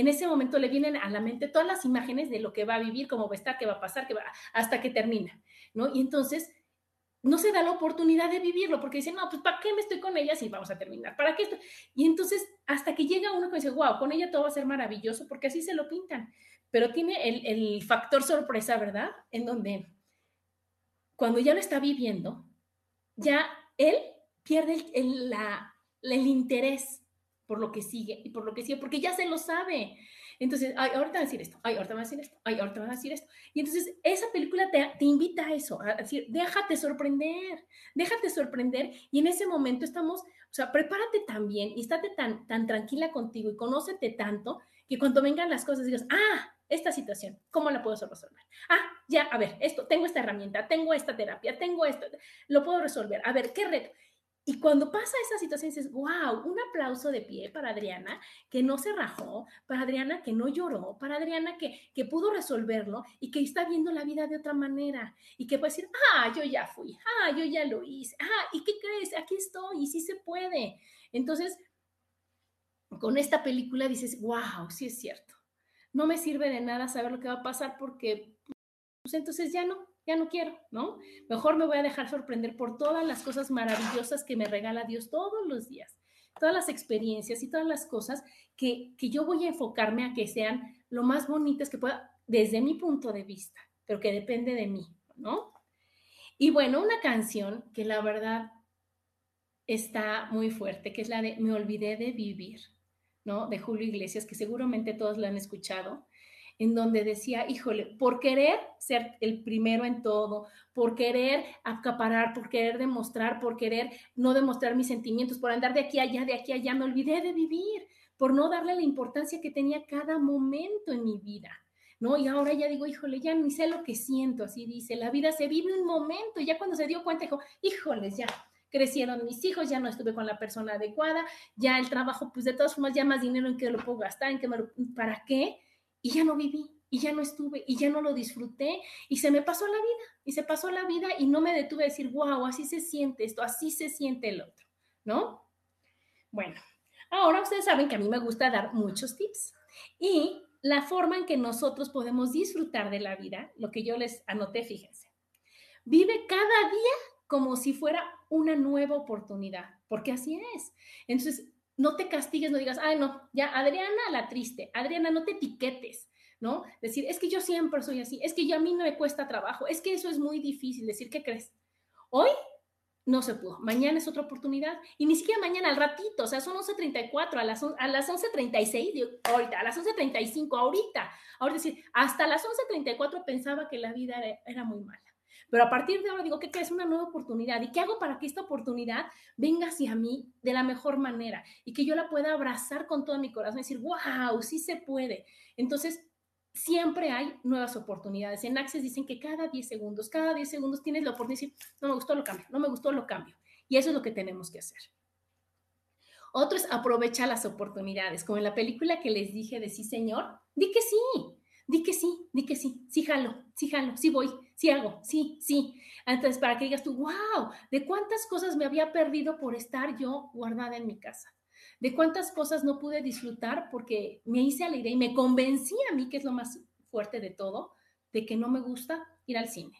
en ese momento le vienen a la mente todas las imágenes de lo que va a vivir, cómo va a estar, qué va a pasar, va, hasta que termina, ¿no? Y entonces no se da la oportunidad de vivirlo porque dice, no, pues ¿para qué me estoy con ella si vamos a terminar? ¿Para qué esto? Y entonces hasta que llega uno que dice, wow, con ella todo va a ser maravilloso porque así se lo pintan. Pero tiene el, factor sorpresa, ¿verdad? En donde cuando ya lo está viviendo, ya él pierde el, el interés por lo que sigue y por lo que sigue, porque ya se lo sabe. Entonces, ay, ahorita va a decir esto, ay, ahorita va a decir esto, ay, ahorita va a decir esto. Y entonces esa película te, te, invita a eso, a decir, déjate sorprender, déjate sorprender. Y en ese momento estamos, o sea, prepárate tan bien y estate tan, tan tranquila contigo y conócete tanto que cuando vengan las cosas digas, ah, esta situación, ¿cómo la puedo resolver? Ah, ya, a ver, esto, tengo esta herramienta, tengo esta terapia, tengo esto, lo puedo resolver. A ver, ¿qué reto? Y cuando pasa esa situación, dices, wow, un aplauso de pie para Adriana, que no se rajó, para Adriana que no lloró, para Adriana que, que pudo resolverlo y que está viendo la vida de otra manera y que puede decir, ah, yo ya fui, ah, yo ya lo hice, ah, ¿y qué crees? Aquí estoy y sí se puede. Entonces, con esta película dices, wow, sí es cierto. No me sirve de nada saber lo que va a pasar porque, pues entonces ya no, ya no quiero, ¿no? Mejor me voy a dejar sorprender por todas las cosas maravillosas que me regala Dios todos los días, todas las experiencias y todas las cosas que, que yo voy a enfocarme a que sean lo más bonitas que pueda desde mi punto de vista, pero que depende de mí, ¿no? Y bueno, una canción que la verdad está muy fuerte, que es la de Me olvidé de vivir, ¿no? De Julio Iglesias, que seguramente todos la han escuchado en donde decía, híjole, por querer ser el primero en todo, por querer acaparar, por querer demostrar, por querer no demostrar mis sentimientos, por andar de aquí a allá, de aquí a allá, me olvidé de vivir, por no darle la importancia que tenía cada momento en mi vida. ¿No? Y ahora ya digo, híjole, ya ni sé lo que siento, así dice, la vida se vive un momento, y ya cuando se dio cuenta, dijo, híjoles, ya, crecieron mis hijos, ya no estuve con la persona adecuada, ya el trabajo, pues de todas formas, ya más dinero en que lo puedo gastar, en que me lo, ¿para qué? Y ya no viví, y ya no estuve, y ya no lo disfruté, y se me pasó la vida, y se pasó la vida y no me detuve a decir, wow, así se siente esto, así se siente el otro, ¿no? Bueno, ahora ustedes saben que a mí me gusta dar muchos tips y la forma en que nosotros podemos disfrutar de la vida, lo que yo les anoté, fíjense, vive cada día como si fuera una nueva oportunidad, porque así es. Entonces, no te castigues, no digas, ay, no, ya, Adriana la triste, Adriana, no te etiquetes, ¿no? Decir, es que yo siempre soy así, es que ya a mí no me cuesta trabajo, es que eso es muy difícil, decir, ¿qué crees? Hoy no se pudo, mañana es otra oportunidad, y ni siquiera mañana, al ratito, o sea, son 11.34, a las, a las 11.36, ahorita, a las 11.35, ahorita, ahora decir, hasta las 11.34 pensaba que la vida era muy mala. Pero a partir de ahora digo que es una nueva oportunidad. ¿Y qué hago para que esta oportunidad venga hacia mí de la mejor manera y que yo la pueda abrazar con todo mi corazón y decir, wow, sí se puede? Entonces, siempre hay nuevas oportunidades. En Access dicen que cada 10 segundos, cada 10 segundos tienes la oportunidad de decir, no me gustó, lo cambio, no me gustó, lo cambio. Y eso es lo que tenemos que hacer. Otro es aprovecha las oportunidades, como en la película que les dije de sí, señor, di que sí, di que sí, di que sí, sí jalo, sí jalo, sí voy, sí hago, sí, sí. Entonces, para que digas tú, wow, de cuántas cosas me había perdido por estar yo guardada en mi casa, de cuántas cosas no pude disfrutar porque me hice a la idea y me convencí a mí, que es lo más fuerte de todo, de que no me gusta ir al cine,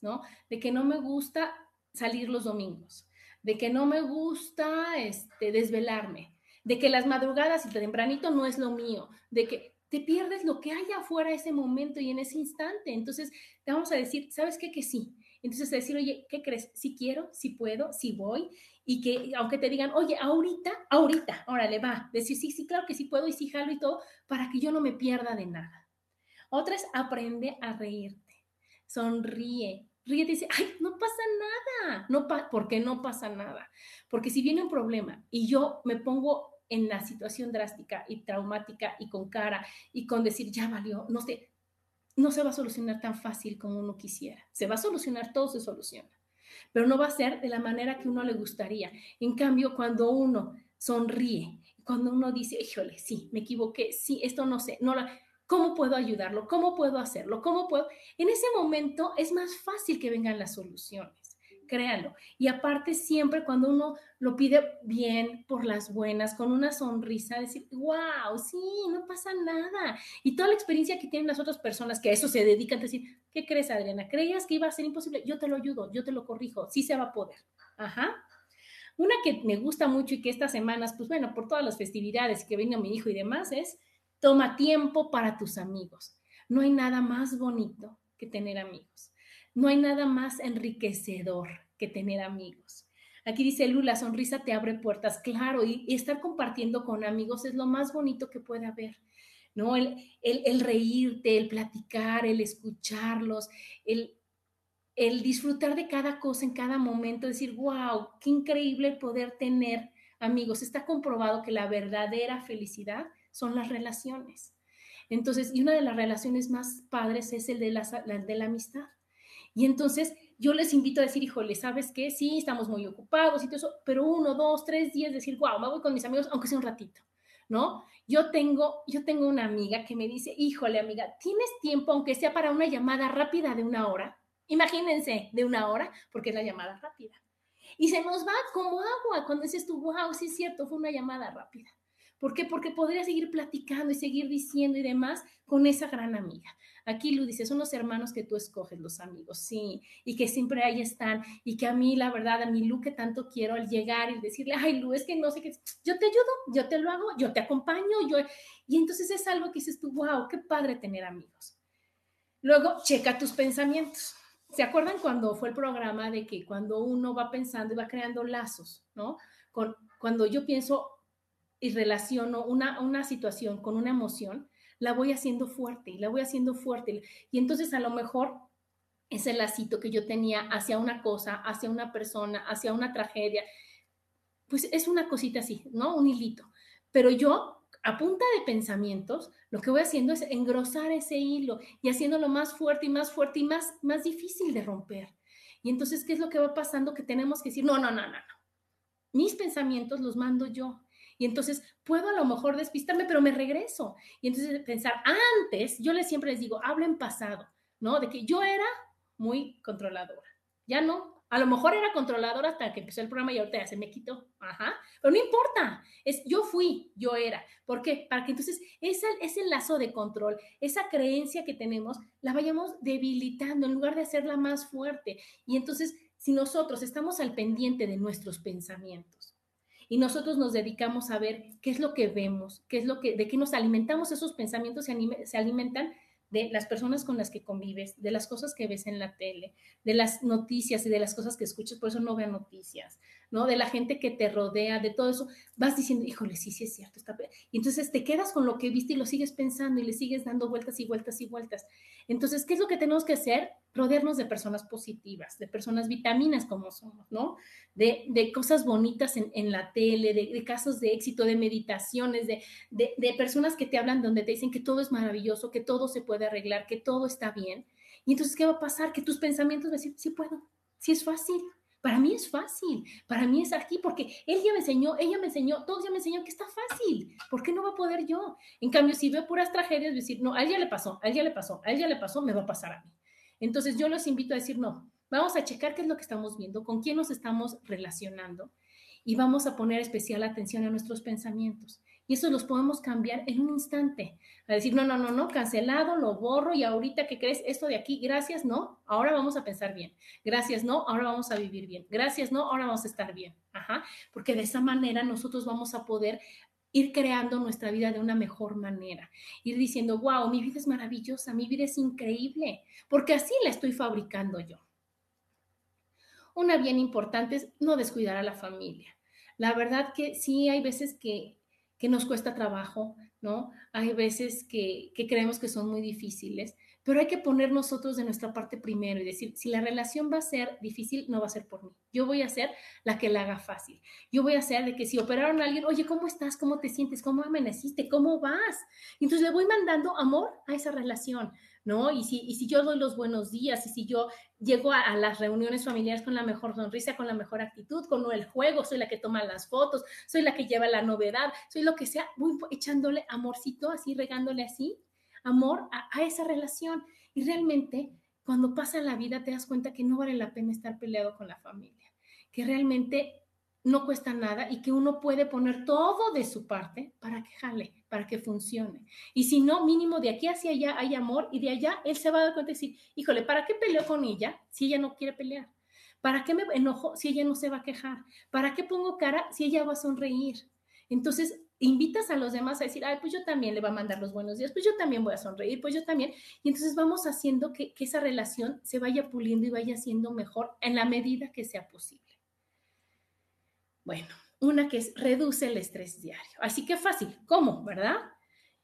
¿no? De que no me gusta salir los domingos, de que no me gusta este, desvelarme, de que las madrugadas y tempranito no es lo mío, de que te pierdes lo que hay afuera ese momento y en ese instante. Entonces, te vamos a decir, ¿sabes qué? Que sí. Entonces, decir, oye, ¿qué crees? Si quiero, si puedo, si voy. Y que, aunque te digan, oye, ahorita, ahorita, órale, va. Decir, sí, sí, claro que sí puedo y sí jalo y todo, para que yo no me pierda de nada. Otra es aprende a reírte. Sonríe. Ríe y dice, ay, no pasa nada. No ¿Por qué no pasa nada? Porque si viene un problema y yo me pongo en la situación drástica y traumática y con cara y con decir, ya valió, no sé, no se va a solucionar tan fácil como uno quisiera. Se va a solucionar, todo se soluciona, pero no va a ser de la manera que uno le gustaría. En cambio, cuando uno sonríe, cuando uno dice, híjole, sí, me equivoqué, sí, esto no sé, no la... ¿Cómo puedo ayudarlo? ¿Cómo puedo hacerlo? ¿Cómo puedo? En ese momento es más fácil que vengan las soluciones créalo. Y aparte siempre cuando uno lo pide bien, por las buenas, con una sonrisa, decir, wow, sí, no pasa nada. Y toda la experiencia que tienen las otras personas que a eso se dedican, decir, ¿qué crees, Adriana? ¿Creías que iba a ser imposible? Yo te lo ayudo, yo te lo corrijo, sí se va a poder. Ajá. Una que me gusta mucho y que estas semanas, pues bueno, por todas las festividades que vino mi hijo y demás, es toma tiempo para tus amigos. No hay nada más bonito que tener amigos. No hay nada más enriquecedor que tener amigos. Aquí dice Lu, la sonrisa te abre puertas, claro, y, estar compartiendo con amigos es lo más bonito que puede haber, ¿no? El, el, reírte, el platicar, el escucharlos, el, el disfrutar de cada cosa en cada momento, decir, wow, qué increíble poder tener amigos. Está comprobado que la verdadera felicidad son las relaciones. Entonces, y una de las relaciones más padres es el de la, de la amistad. Y entonces yo les invito a decir, híjole, ¿sabes qué? Sí, estamos muy ocupados y todo eso, pero uno, dos, tres días decir, wow, me voy con mis amigos, aunque sea un ratito, ¿no? Yo tengo, yo tengo una amiga que me dice, híjole, amiga, ¿tienes tiempo, aunque sea para una llamada rápida de una hora? Imagínense, de una hora, porque es la llamada rápida. Y se nos va como agua cuando dices tú, wow, sí es cierto, fue una llamada rápida. ¿Por qué? Porque podría seguir platicando y seguir diciendo y demás con esa gran amiga. Aquí Lu dice, son los hermanos que tú escoges, los amigos, sí, y que siempre ahí están, y que a mí, la verdad, a mi Lu que tanto quiero al llegar y decirle, ay Lu, es que no sé qué, yo te ayudo, yo te lo hago, yo te acompaño, yo, y entonces es algo que dices tú, wow, qué padre tener amigos. Luego, checa tus pensamientos. ¿Se acuerdan cuando fue el programa de que cuando uno va pensando y va creando lazos, ¿no? Con, cuando yo pienso y relaciono una, una situación con una emoción, la voy haciendo fuerte y la voy haciendo fuerte. Y entonces a lo mejor ese lacito que yo tenía hacia una cosa, hacia una persona, hacia una tragedia, pues es una cosita así, ¿no? Un hilito. Pero yo, a punta de pensamientos, lo que voy haciendo es engrosar ese hilo y haciéndolo más fuerte y más fuerte y más, más difícil de romper. Y entonces, ¿qué es lo que va pasando? Que tenemos que decir, no, no, no, no, no. Mis pensamientos los mando yo. Y entonces puedo a lo mejor despistarme, pero me regreso. Y entonces pensar, antes, yo les siempre les digo, hablen pasado, ¿no? De que yo era muy controladora. Ya no. A lo mejor era controladora hasta que empezó el programa y ahorita ya se me quitó. Ajá. Pero no importa. Es yo fui, yo era. ¿Por qué? Para que entonces ese, ese lazo de control, esa creencia que tenemos, la vayamos debilitando en lugar de hacerla más fuerte. Y entonces, si nosotros estamos al pendiente de nuestros pensamientos, y nosotros nos dedicamos a ver qué es lo que vemos, qué es lo que, de qué nos alimentamos, esos pensamientos se, se alimentan de las personas con las que convives, de las cosas que ves en la tele, de las noticias y de las cosas que escuchas, por eso no veo noticias, ¿no? De la gente que te rodea, de todo eso, vas diciendo, híjole, sí, sí es cierto, está... Y entonces te quedas con lo que viste y lo sigues pensando y le sigues dando vueltas y vueltas y vueltas. Entonces, ¿qué es lo que tenemos que hacer? Rodearnos de personas positivas, de personas vitaminas como somos, ¿no? De, de cosas bonitas en, en la tele, de, de, casos de éxito, de meditaciones, de, de personas que te hablan donde te dicen que todo es maravilloso, que todo se puede arreglar, que todo está bien. Y entonces, ¿qué va a pasar? Que tus pensamientos van a decir, sí puedo, sí es fácil. Para mí es fácil, para mí es aquí, porque él ya me enseñó, ella me enseñó, todos ya me enseñó que está fácil. ¿Por qué no va a poder yo? En cambio, si veo puras tragedias, decir, no, a él le pasó, a él le pasó, a él le pasó, me va a pasar a mí. Entonces yo los invito a decir, no, vamos a checar qué es lo que estamos viendo, con quién nos estamos relacionando y vamos a poner especial atención a nuestros pensamientos. Y eso los podemos cambiar en un instante. A decir, no, no, no, no, cancelado, lo borro y ahorita que crees esto de aquí, gracias, no, ahora vamos a pensar bien. Gracias, no, ahora vamos a vivir bien. Gracias, no, ahora vamos a estar bien. Ajá. Porque de esa manera nosotros vamos a poder ir creando nuestra vida de una mejor manera. Ir diciendo, wow, mi vida es maravillosa, mi vida es increíble, porque así la estoy fabricando yo. Una bien importante es no descuidar a la familia. La verdad que sí hay veces que que nos cuesta trabajo, ¿no? Hay veces que, creemos que son muy difíciles, pero hay que poner nosotros de nuestra parte primero y decir, si la relación va a ser difícil, no va a ser por mí. Yo voy a ser la que la haga fácil. Yo voy a ser de que si operaron a alguien, oye, ¿cómo estás? ¿Cómo te sientes? ¿Cómo amaneciste? ¿Cómo vas? Entonces le voy mandando amor a esa relación. ¿No? Y si, yo doy los buenos días, y si yo llego a, las reuniones familiares con la mejor sonrisa, con la mejor actitud, con el juego, soy la que toma las fotos, soy la que lleva la novedad, soy lo que sea, voy echándole amorcito, así regándole así, amor a, esa relación. Y realmente cuando pasa la vida te das cuenta que no vale la pena estar peleado con la familia, que realmente no cuesta nada y que uno puede poner todo de su parte para que jale, para que funcione. Y si no, mínimo de aquí hacia allá hay amor y de allá él se va a dar cuenta y decir, híjole, ¿para qué peleo con ella si ella no quiere pelear? ¿Para qué me enojo si ella no se va a quejar? ¿Para qué pongo cara si ella va a sonreír? Entonces, invitas a los demás a decir, ay, pues yo también le voy a mandar los buenos días, pues yo también voy a sonreír, pues yo también. Y entonces vamos haciendo que, que esa relación se vaya puliendo y vaya siendo mejor en la medida que sea posible. Bueno, una que es reduce el estrés diario. Así que fácil. ¿Cómo? ¿Verdad?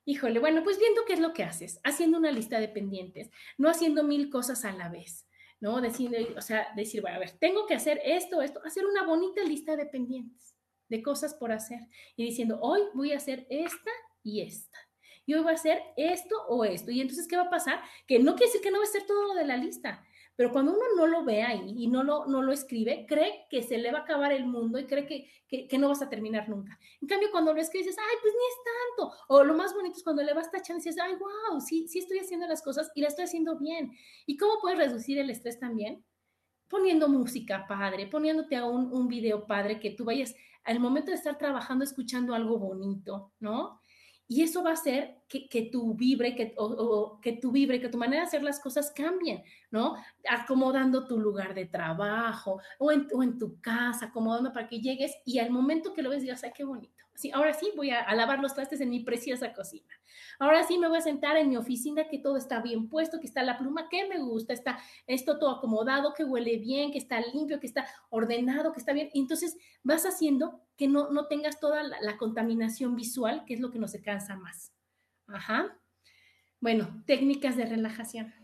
Híjole, bueno, pues viendo qué es lo que haces, haciendo una lista de pendientes, no haciendo mil cosas a la vez, ¿no? Decir, o sea, decir, bueno, a ver, tengo que hacer esto, esto, hacer una bonita lista de pendientes, de cosas por hacer, y diciendo, hoy voy a hacer esta y esta, y hoy voy a hacer esto o esto, y entonces, ¿qué va a pasar? Que no quiere decir que no va a ser todo de la lista, pero cuando uno no lo ve ahí y no lo, no lo escribe, cree que se le va a acabar el mundo y cree que, que, no vas a terminar nunca. En cambio, cuando lo escribes, dices, ay, pues ni es tanto. O lo más bonito es cuando le vas tachando y dices, ay, wow, sí, sí estoy haciendo las cosas y las estoy haciendo bien. ¿Y cómo puedes reducir el estrés también? Poniendo música padre, poniéndote a un, un video padre que tú vayas al momento de estar trabajando escuchando algo bonito, ¿no? Y eso va a hacer que, que tu vibre, que, o, que tu vibre, que tu manera de hacer las cosas cambien, ¿no? Acomodando tu lugar de trabajo o en, o en tu casa, acomodando para que llegues y al momento que lo ves digas, ay, qué bonito. Sí, ahora sí voy a, lavar los trastes en mi preciosa cocina. Ahora sí me voy a sentar en mi oficina, que todo está bien puesto, que está la pluma que me gusta, está esto todo acomodado, que huele bien, que está limpio, que está ordenado, que está bien. Entonces vas haciendo que no, no tengas toda la, la, contaminación visual, que es lo que nos cansa más. Ajá. Bueno, técnicas de relajación.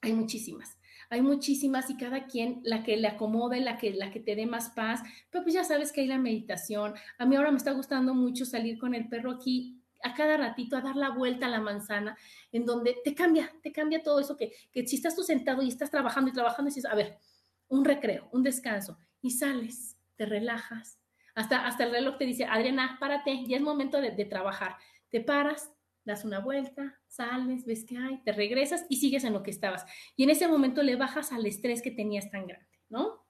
Hay muchísimas. Hay muchísimas y cada quien la que le acomode, la que, la que te dé más paz. Pero pues ya sabes que hay la meditación. A mí ahora me está gustando mucho salir con el perro aquí a cada ratito a dar la vuelta a la manzana, en donde te cambia, te cambia todo eso que, que si estás tú sentado y estás trabajando y trabajando y dices, a ver, un recreo, un descanso, y sales, te relajas, hasta, hasta el reloj te dice, Adriana, párate, ya es momento de, de trabajar. Te paras, das una vuelta, sales, ves que hay, te regresas y sigues en lo que estabas. Y en ese momento le bajas al estrés que tenías tan grande, ¿no?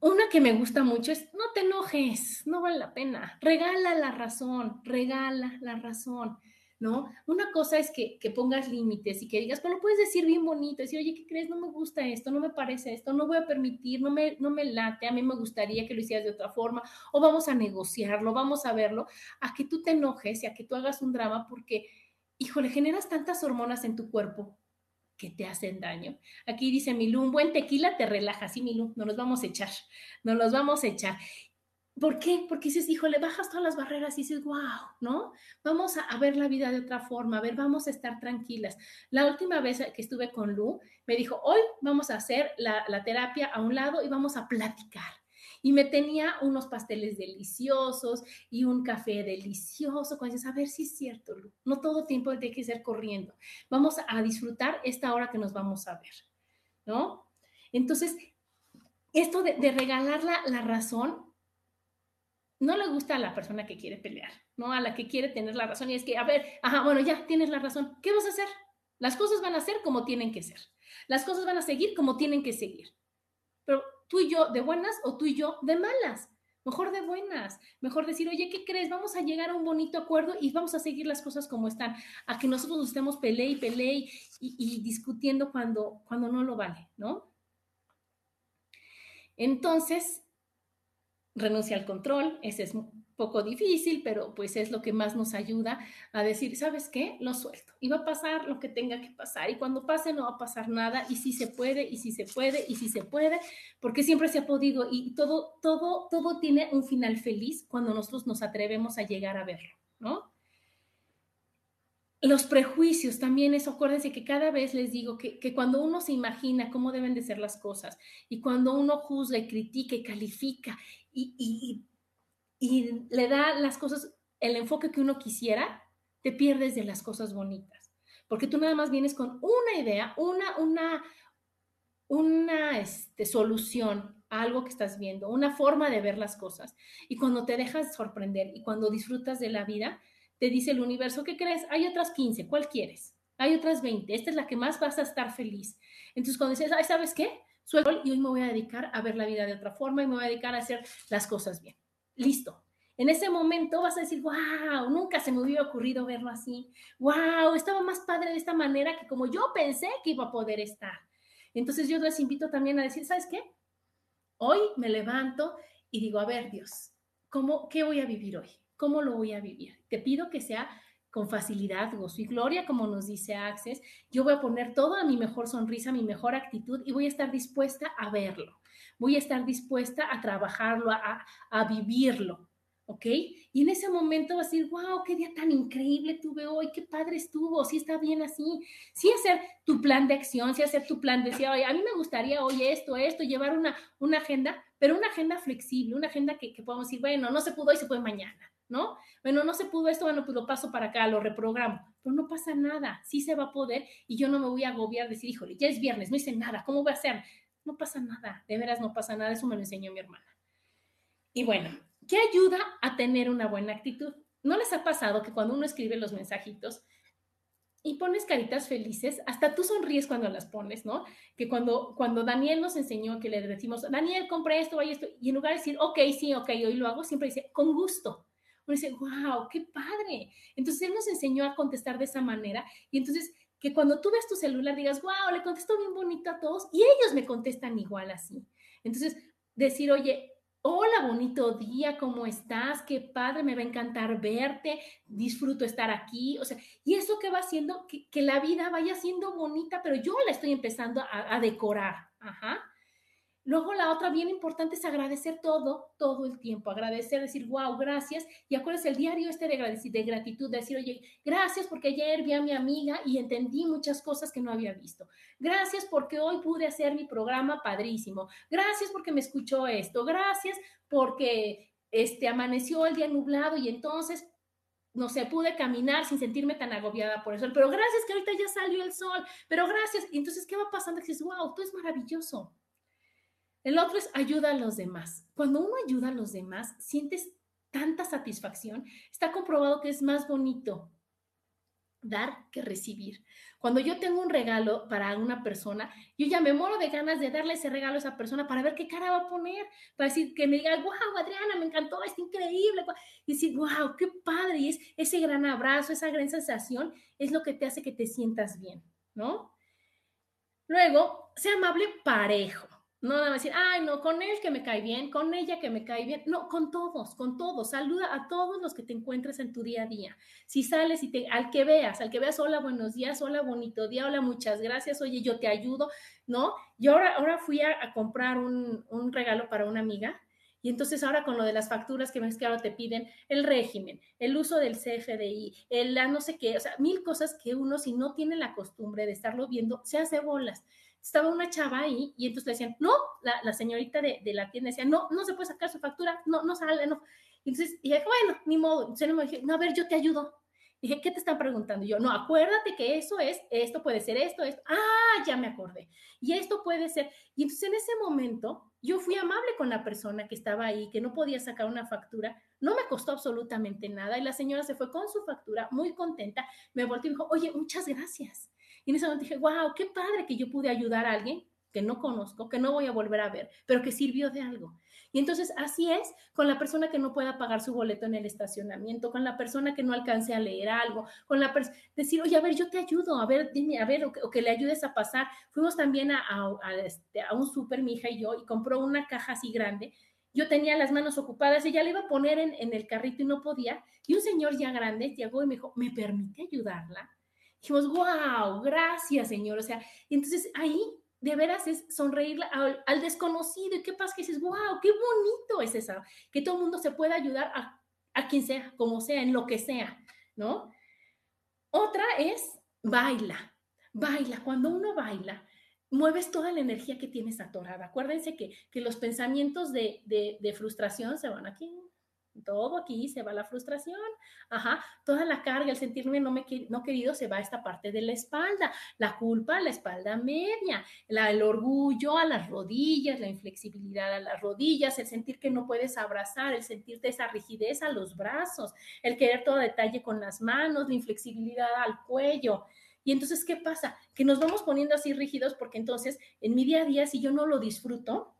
Una que me gusta mucho es, no te enojes, no vale la pena, regala la razón, regala la razón. ¿No? Una cosa es que, pongas límites y que digas, pero lo puedes decir bien bonito, decir, oye, ¿qué crees? No me gusta esto, no me parece esto, no voy a permitir, no me, no me late, a mí me gustaría que lo hicieras de otra forma, o vamos a negociarlo, vamos a verlo, a que tú te enojes y a que tú hagas un drama porque, híjole, generas tantas hormonas en tu cuerpo que te hacen daño. Aquí dice Milú, un buen tequila te relaja, sí, Milú, no nos vamos a echar, no los vamos a echar. ¿Por qué? Porque dices, híjole, bajas todas las barreras y dices, wow, ¿no? Vamos a, ver la vida de otra forma, a ver, vamos a estar tranquilas. La última vez que estuve con Lu, me dijo, hoy vamos a hacer la, terapia a un lado y vamos a platicar. Y me tenía unos pasteles deliciosos y un café delicioso. Cuando dices, a ver si es cierto, Lu, no todo tiempo tiene que ser corriendo. Vamos a disfrutar esta hora que nos vamos a ver, ¿no? Entonces, esto de, de regalar la, la razón no le gusta a la persona que quiere pelear, ¿no? A la que quiere tener la razón y es que, a ver, ajá, bueno, ya tienes la razón, ¿qué vas a hacer? Las cosas van a ser como tienen que ser. Las cosas van a seguir como tienen que seguir. Pero tú y yo de buenas o tú y yo de malas. Mejor de buenas. Mejor decir, oye, ¿qué crees? Vamos a llegar a un bonito acuerdo y vamos a seguir las cosas como están. A que nosotros nos estemos peleé y peleé y, y discutiendo cuando, cuando no lo vale, ¿no? Entonces, renuncia al control, ese es un poco difícil, pero pues es lo que más nos ayuda a decir, ¿sabes qué? Lo suelto y va a pasar lo que tenga que pasar y cuando pase no va a pasar nada y si se puede y si se puede y si se puede, porque siempre se ha podido y todo, todo, todo tiene un final feliz cuando nosotros nos atrevemos a llegar a verlo, ¿no? Los prejuicios también eso, acuérdense que cada vez les digo que, que, cuando uno se imagina cómo deben de ser las cosas y cuando uno juzga y critica y califica y, y, le da las cosas el enfoque que uno quisiera, te pierdes de las cosas bonitas. Porque tú nada más vienes con una idea, una, una, una este, solución a algo que estás viendo, una forma de ver las cosas. Y cuando te dejas sorprender y cuando disfrutas de la vida, te dice el universo, ¿qué crees? Hay otras 15, ¿cuál quieres? hay otras 20, esta es la que más vas a estar feliz. Entonces, cuando dices, ay, ¿sabes qué? Suelto y hoy me voy a dedicar a ver la vida de otra forma y me voy a dedicar a hacer las cosas bien. Listo. En ese momento vas a decir, wow, nunca se me hubiera ocurrido verlo así. Wow, estaba más padre de esta manera que como yo pensé que iba a poder estar. Entonces yo les invito también a decir, ¿sabes qué? Hoy me levanto y digo, a ver, Dios, ¿cómo, ¿qué voy a vivir hoy? ¿Cómo lo voy a vivir? Te pido que sea con facilidad, gozo y gloria, como nos dice Access. Yo voy a poner toda mi mejor sonrisa, mi mejor actitud y voy a estar dispuesta a verlo. Voy a estar dispuesta a trabajarlo, a, a vivirlo. ¿ok? Y en ese momento vas a decir, wow, qué día tan increíble tuve hoy, qué padre estuvo, sí está bien así, sí hacer tu plan de acción, sí hacer tu plan de oye, a mí me gustaría hoy esto, esto, llevar una, una agenda, pero una agenda flexible, una agenda que, que podamos decir, bueno, no se pudo hoy, se puede mañana, ¿no? Bueno, no se pudo esto, bueno, pues lo paso para acá, lo reprogramo, pero no pasa nada, sí se va a poder y yo no me voy a agobiar, decir, híjole, ya es viernes, no hice nada, ¿cómo voy a hacer? No pasa nada, de veras no pasa nada, eso me lo enseñó mi hermana. Y bueno, ¿qué ayuda a tener una buena actitud? ¿No les ha pasado que cuando uno escribe los mensajitos y pones caritas felices, hasta tú sonríes cuando las pones, ¿no? Que cuando, cuando Daniel nos enseñó que le decimos, Daniel, compré esto, vaya esto, y en lugar de decir, ok, sí, ok, hoy lo hago, siempre dice, con gusto. Uno dice, wow, qué padre. Entonces él nos enseñó a contestar de esa manera y entonces que cuando tú ves tu celular digas, wow, le contesto bien bonito a todos y ellos me contestan igual así. Entonces, decir, oye, Hola, bonito día, ¿cómo estás? Qué padre, me va a encantar verte, disfruto estar aquí. O sea, y eso que va haciendo que, que la vida vaya siendo bonita, pero yo la estoy empezando a, a decorar. Ajá. Luego la otra bien importante es agradecer todo, todo el tiempo, agradecer, decir, wow, gracias. Y acuérdense el diario este de, gratitud, de decir, oye, gracias porque ayer vi a mi amiga y entendí muchas cosas que no había visto. Gracias porque hoy pude hacer mi programa padrísimo. Gracias porque me escuchó esto. Gracias porque este, amaneció el día nublado y entonces no sé, pude caminar sin sentirme tan agobiada por eso. Pero gracias que ahorita ya salió el sol. Pero gracias. Entonces, ¿qué va pasando? Que dices, wow, todo es maravilloso. El otro es ayuda a los demás. Cuando uno ayuda a los demás, sientes tanta satisfacción. Está comprobado que es más bonito dar que recibir. Cuando yo tengo un regalo para una persona, yo ya me muero de ganas de darle ese regalo a esa persona para ver qué cara va a poner, para decir que me diga, wow, Adriana, me encantó, es increíble. Y decir, wow, qué padre. Y es ese gran abrazo, esa gran sensación, es lo que te hace que te sientas bien, ¿no? Luego, sea amable parejo. No nada más decir, ay, no, con él que me cae bien, con ella que me cae bien. No, con todos, con todos. Saluda a todos los que te encuentres en tu día a día. Si sales y te, al que veas, al que veas, hola, buenos días, hola, bonito día, hola, muchas gracias, oye, yo te ayudo, ¿no? Yo ahora, ahora fui a, comprar un, un, regalo para una amiga y entonces ahora con lo de las facturas que ves que ahora te piden, el régimen, el uso del CFDI, el no sé qué, o sea, mil cosas que uno si no tiene la costumbre de estarlo viendo, se hace bolas estaba una chava ahí y entonces le decían, no, la, la señorita de, de, la tienda decía, no, no se puede sacar su factura, no, no sale, no. Y entonces, y dije, bueno, ni modo. Entonces me dije, no, a ver, yo te ayudo. Dije, ¿qué te están preguntando? Y yo, no, acuérdate que eso es, esto puede ser esto, esto. Ah, ya me acordé. Y esto puede ser. Y entonces en ese momento yo fui amable con la persona que estaba ahí, que no podía sacar una factura. No me costó absolutamente nada. Y la señora se fue con su factura, muy contenta. Me volteó y me dijo, oye, muchas gracias. Y en ese momento dije, wow, qué padre que yo pude ayudar a alguien que no conozco, que no voy a volver a ver, pero que sirvió de algo. Y entonces así es con la persona que no pueda pagar su boleto en el estacionamiento, con la persona que no alcance a leer algo, con la persona, decir, oye, a ver, yo te ayudo, a ver, dime, a ver, o que, o que le ayudes a pasar. Fuimos también a, a, a, este, a un súper, mi hija y yo, y compró una caja así grande. Yo tenía las manos ocupadas, ella le iba a poner en, en el carrito y no podía. Y un señor ya grande llegó y me dijo, ¿me permite ayudarla? Dijimos, wow, gracias, Señor. O sea, entonces ahí de veras es sonreír al, desconocido. ¿Y qué pasa? Que dices, wow, qué bonito es eso. Que todo el mundo se pueda ayudar a, a quien sea, como sea, en lo que sea, ¿no? Otra es baila, baila. Cuando uno baila, mueves toda la energía que tienes atorada. Acuérdense que, que los pensamientos de, de, de frustración se van aquí, todo aquí se va la frustración, ajá, toda la carga, el sentirme no, me, no querido se va a esta parte de la espalda, la culpa a la espalda media, el orgullo a las rodillas, la inflexibilidad a las rodillas, el sentir que no puedes abrazar, el sentirte esa rigidez a los brazos, el querer todo detalle con las manos, la inflexibilidad al cuello, Y entonces, ¿qué pasa? Que nos vamos poniendo así rígidos porque entonces en mi día a día, si yo no lo disfruto,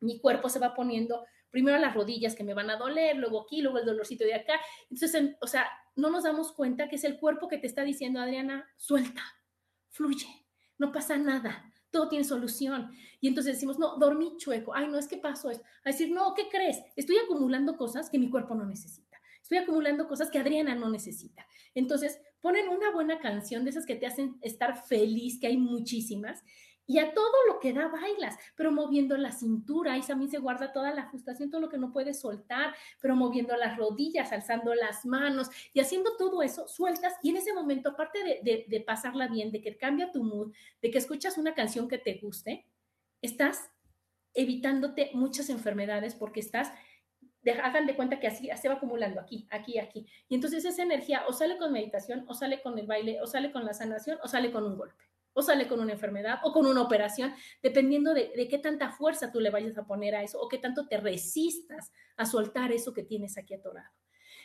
mi cuerpo se va poniendo primero las rodillas que me van a doler, luego aquí, luego el dolorcito de acá. Entonces, o sea, no nos damos cuenta que es el cuerpo que te está diciendo, Adriana, suelta, fluye, no pasa nada, todo tiene solución. Y entonces decimos, no, dormí chueco, ay, no, es que pasó esto. A decir, no, ¿qué crees? Estoy acumulando cosas que mi cuerpo no necesita. Estoy acumulando cosas que Adriana no necesita. Entonces, ponen una buena canción de esas que te hacen estar feliz, que hay muchísimas, y a todo lo que da bailas, pero moviendo la cintura, ahí también se guarda toda la frustración, todo lo que no puedes soltar, pero moviendo las rodillas, alzando las manos y haciendo todo eso, sueltas y en ese momento, aparte de, de pasarla bien, de que cambia tu mood, de que escuchas una canción que te guste, estás evitándote muchas enfermedades porque estás hagan de cuenta que así se va acumulando aquí, aquí, aquí. Y entonces esa energía o sale con meditación, o sale con el baile, o sale con la sanación, o sale con un golpe o sale con una enfermedad o con una operación, dependiendo de, qué tanta fuerza tú le vayas a poner a eso o qué tanto te resistas a soltar eso que tienes aquí atorado.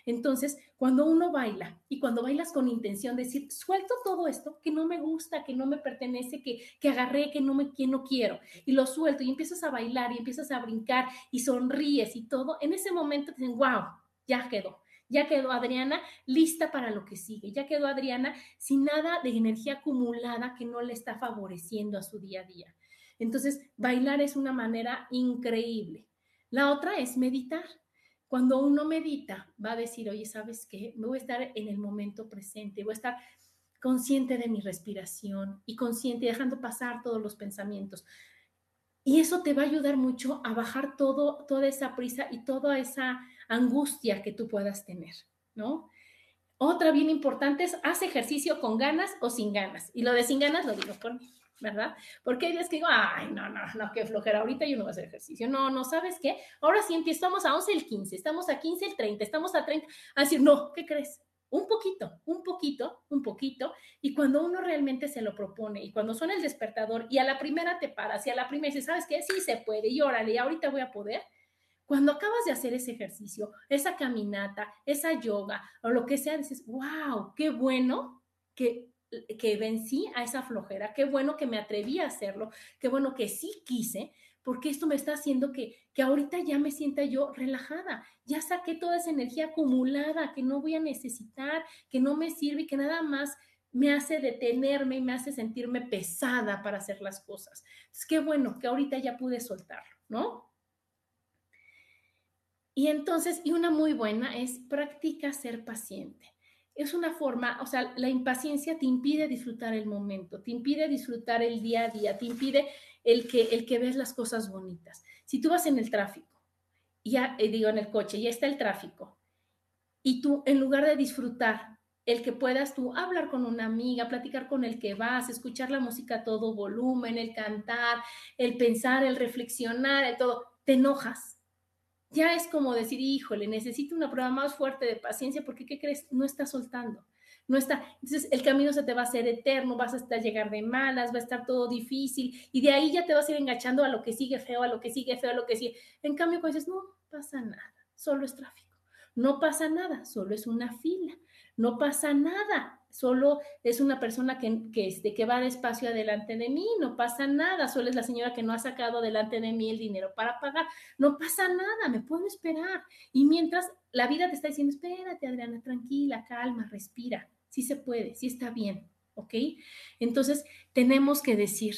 Entonces, cuando uno baila y cuando bailas con intención de decir, suelto todo esto que no me gusta, que no me pertenece, que, que agarré, que no, me, que no quiero, y lo suelto y empiezas a bailar y empiezas a brincar y sonríes y todo, en ese momento te dicen, wow, ya quedó ya quedó Adriana lista para lo que sigue, ya quedó Adriana sin nada de energía acumulada que no le está favoreciendo a su día a día. Entonces, bailar es una manera increíble. La otra es meditar. Cuando uno medita, va a decir, oye, ¿sabes qué? Me voy a estar en el momento presente, voy a estar consciente de mi respiración y consciente, dejando pasar todos los pensamientos. Y eso te va a ayudar mucho a bajar todo, toda esa prisa y toda esa angustia que tú puedas tener, ¿no? Otra bien importante es, haz ejercicio con ganas o sin ganas. Y lo de sin ganas lo digo por mí, ¿verdad? Porque hay días que digo, ay, no, no, no, qué flojera, ahorita yo no voy a hacer ejercicio. No, no, ¿sabes qué? Ahora sí estamos a 11 el 15, estamos a 15 el 30, estamos a 30. A decir, no, ¿qué crees? Un poquito, un poquito, un poquito. Y cuando uno realmente se lo propone y cuando suena el despertador y a la primera te paras y a la primera dices, ¿sabes qué? Sí se puede y órale, ahorita voy a poder cuando acabas de hacer ese ejercicio, esa caminata, esa yoga o lo que sea, dices, wow, qué bueno que, que vencí a esa flojera, qué bueno que me atreví a hacerlo, qué bueno que sí quise, porque esto me está haciendo que, que ahorita ya me sienta yo relajada, ya saqué toda esa energía acumulada que no voy a necesitar, que no me sirve y que nada más me hace detenerme y me hace sentirme pesada para hacer las cosas. Es qué bueno que ahorita ya pude soltarlo, ¿no? Y entonces, y una muy buena es practica ser paciente. Es una forma, o sea, la impaciencia te impide disfrutar el momento, te impide disfrutar el día a día, te impide el que, el que ves las cosas bonitas. Si tú vas en el tráfico, ya eh, digo en el coche, ya está el tráfico, y tú en lugar de disfrutar el que puedas tú hablar con una amiga, platicar con el que vas, escuchar la música a todo volumen, el cantar, el pensar, el reflexionar, el todo, te enojas ya es como decir, híjole, necesito una prueba más fuerte de paciencia porque, ¿qué crees? No está soltando. No está. Entonces, el camino se te va a hacer eterno, vas a estar llegar de malas, va a estar todo difícil y de ahí ya te vas a ir enganchando a lo que sigue feo, a lo que sigue feo, a lo que sigue. En cambio, cuando dices, no pasa nada, solo es tráfico. No pasa nada, solo es una fila. No pasa nada, solo es una persona que, que, este, que va despacio adelante de mí, no pasa nada, solo es la señora que no ha sacado delante de mí el dinero para pagar, no pasa nada, me puedo esperar. Y mientras la vida te está diciendo, espérate, Adriana, tranquila, calma, respira, sí se puede, sí está bien, ¿ok? Entonces tenemos que decir,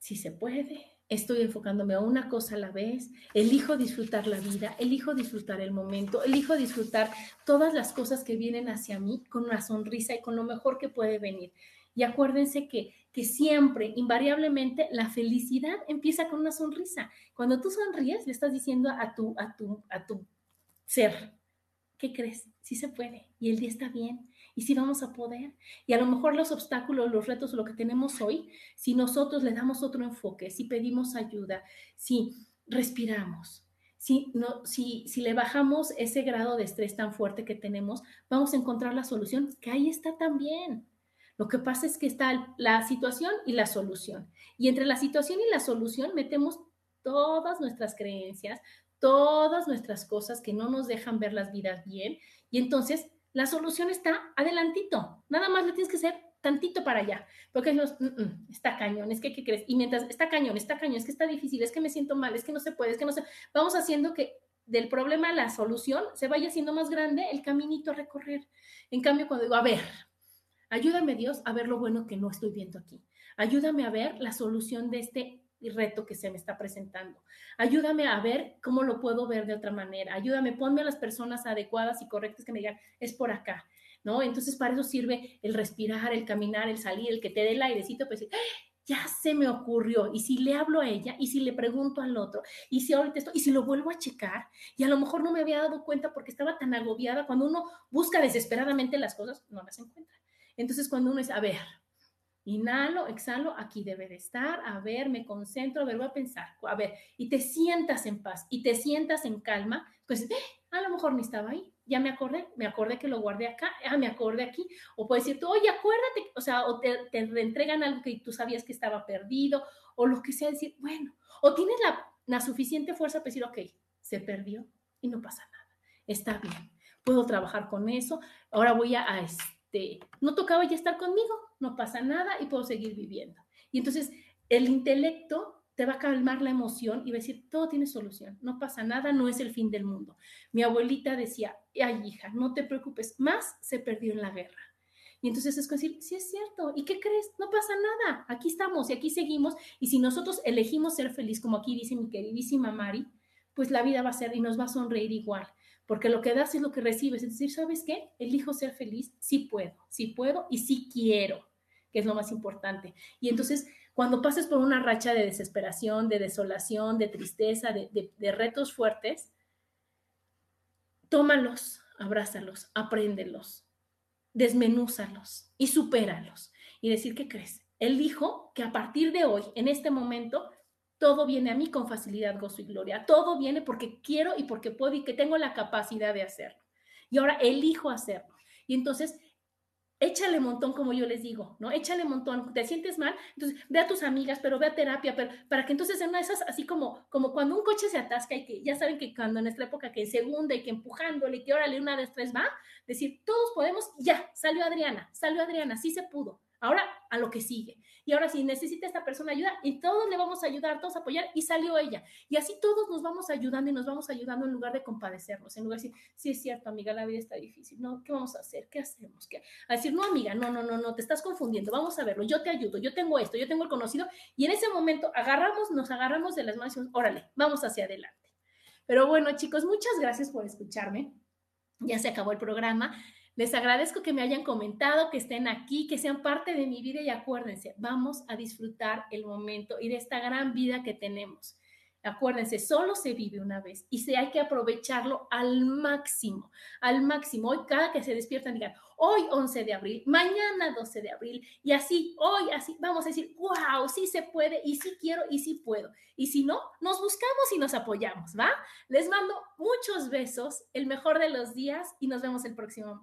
sí se puede, estoy enfocándome a una cosa a la vez, elijo disfrutar la vida, elijo disfrutar el momento, elijo disfrutar todas las cosas que vienen hacia mí con una sonrisa y con lo mejor que puede venir. Y acuérdense que, que siempre, invariablemente, la felicidad empieza con una sonrisa. Cuando tú sonríes, le estás diciendo a tu, a tu, a tu ser, ¿qué crees? Sí se puede y el día está bien y si vamos a poder. Y a lo mejor los obstáculos, los retos, lo que tenemos hoy, si nosotros le damos otro enfoque, si pedimos ayuda, si respiramos, si, no, si, si le bajamos ese grado de estrés tan fuerte que tenemos, vamos a encontrar la solución, que ahí está también. Lo que pasa es que está la situación y la solución. Y entre la situación y la solución metemos todas nuestras creencias, todas nuestras cosas que no nos dejan ver las vidas bien. Y entonces La solución está adelantito. Nada más le tienes que hacer tantito para allá. Porque los, mm, mm, está cañón, es que, ¿qué crees? Y mientras está cañón, está cañón, es que está difícil, es que me siento mal, es que no se puede, es que no se... Vamos haciendo que del problema a la solución se vaya haciendo más grande el caminito a recorrer. En cambio, cuando digo, a ver, ayúdame Dios a ver lo bueno que no estoy viendo aquí. Ayúdame a ver la solución de este reto que se me está presentando. Ayúdame a ver cómo lo puedo ver de otra manera. Ayúdame, ponme a las personas adecuadas y correctas que me digan, es por acá, ¿no? Entonces, para eso sirve el respirar, el caminar, el salir, el que te dé el airecito, pues ya se me ocurrió. Y si le hablo a ella, y si le pregunto al otro, y si ahorita esto, y si lo vuelvo a checar, y a lo mejor no me había dado cuenta porque estaba tan agobiada, cuando uno busca desesperadamente las cosas, no las encuentra. Entonces, cuando uno es, a ver, Inhalo, exhalo, aquí debe de estar, a ver, me concentro, a ver, voy a pensar, a ver, y te sientas en paz y te sientas en calma, pues ¡eh! a lo mejor ni estaba ahí, ya me acordé, me acordé que lo guardé acá, ah, me acordé aquí, o puedes decir, oye, acuérdate, o sea, o te, te reentregan algo que tú sabías que estaba perdido, o lo que sea, decir, bueno, o tienes la, la suficiente fuerza para decir, ok, se perdió y no pasa nada, está bien, puedo trabajar con eso, ahora voy a, a este, no tocaba ya estar conmigo, no pasa nada y puedo seguir viviendo. Y entonces el intelecto te va a calmar la emoción y va a decir, todo tiene solución, no pasa nada, no es el fin del mundo. Mi abuelita decía, ay hija, no te preocupes, más se perdió en la guerra. Y entonces es decir, sí es cierto, ¿y qué crees? No pasa nada, aquí estamos y aquí seguimos. Y si nosotros elegimos ser feliz, como aquí dice mi queridísima Mari, pues la vida va a ser y nos va a sonreír igual porque lo que das es lo que recibes. Es decir, ¿sabes qué? Elijo ser feliz, sí puedo, sí puedo y sí quiero, que es lo más importante. Y entonces, cuando pases por una racha de desesperación, de desolación, de tristeza, de, retos fuertes, tómalos, abrázalos, apréndelos, desmenúzalos y supéralos. Y decir, ¿qué crees? Elijo que a partir de hoy, en este momento, todo viene a mí con facilidad, gozo y gloria. Todo viene porque quiero y porque puedo y que tengo la capacidad de hacerlo. Y ahora elijo hacerlo. Y entonces, échale montón, como yo les digo, ¿no? Échale montón. Te sientes mal, entonces ve a tus amigas, pero ve a terapia, pero para que entonces en una de esas, así como, como cuando un coche se atasca y que ya saben que cuando en nuestra época que segunda y que empujándole, que órale una de tres va, decir, todos podemos, ya, salió Adriana, salió Adriana, sí se pudo. Ahora a lo que sigue. Y ahora si necesita esta persona ayuda, y todos le vamos a ayudar, todos a apoyar, y salió ella. Y así todos nos vamos ayudando y nos vamos ayudando en lugar de compadecernos, en lugar de decir, sí es cierto, amiga, la vida está difícil, ¿no? ¿Qué vamos a hacer? ¿Qué hacemos? ¿Qué? A decir, no, amiga, no, no, no, no, te estás confundiendo, vamos a verlo, yo te ayudo, yo tengo esto, yo tengo el conocido, y en ese momento agarramos, nos agarramos de las manos y órale, vamos hacia adelante. Pero bueno, chicos, muchas gracias por escucharme. Ya se acabó el programa. Les agradezco que me hayan comentado, que estén aquí, que sean parte de mi vida y acuérdense, vamos a disfrutar el momento y de esta gran vida que tenemos. Acuérdense, solo se vive una vez y se hay que aprovecharlo al máximo, al máximo. Hoy cada que se despiertan digan, hoy 11 de abril, mañana 12 de abril y así, hoy así, vamos a decir, wow, sí se puede y sí quiero y sí puedo. Y si no, nos buscamos y nos apoyamos, ¿va? Les mando muchos besos, el mejor de los días y nos vemos el próximo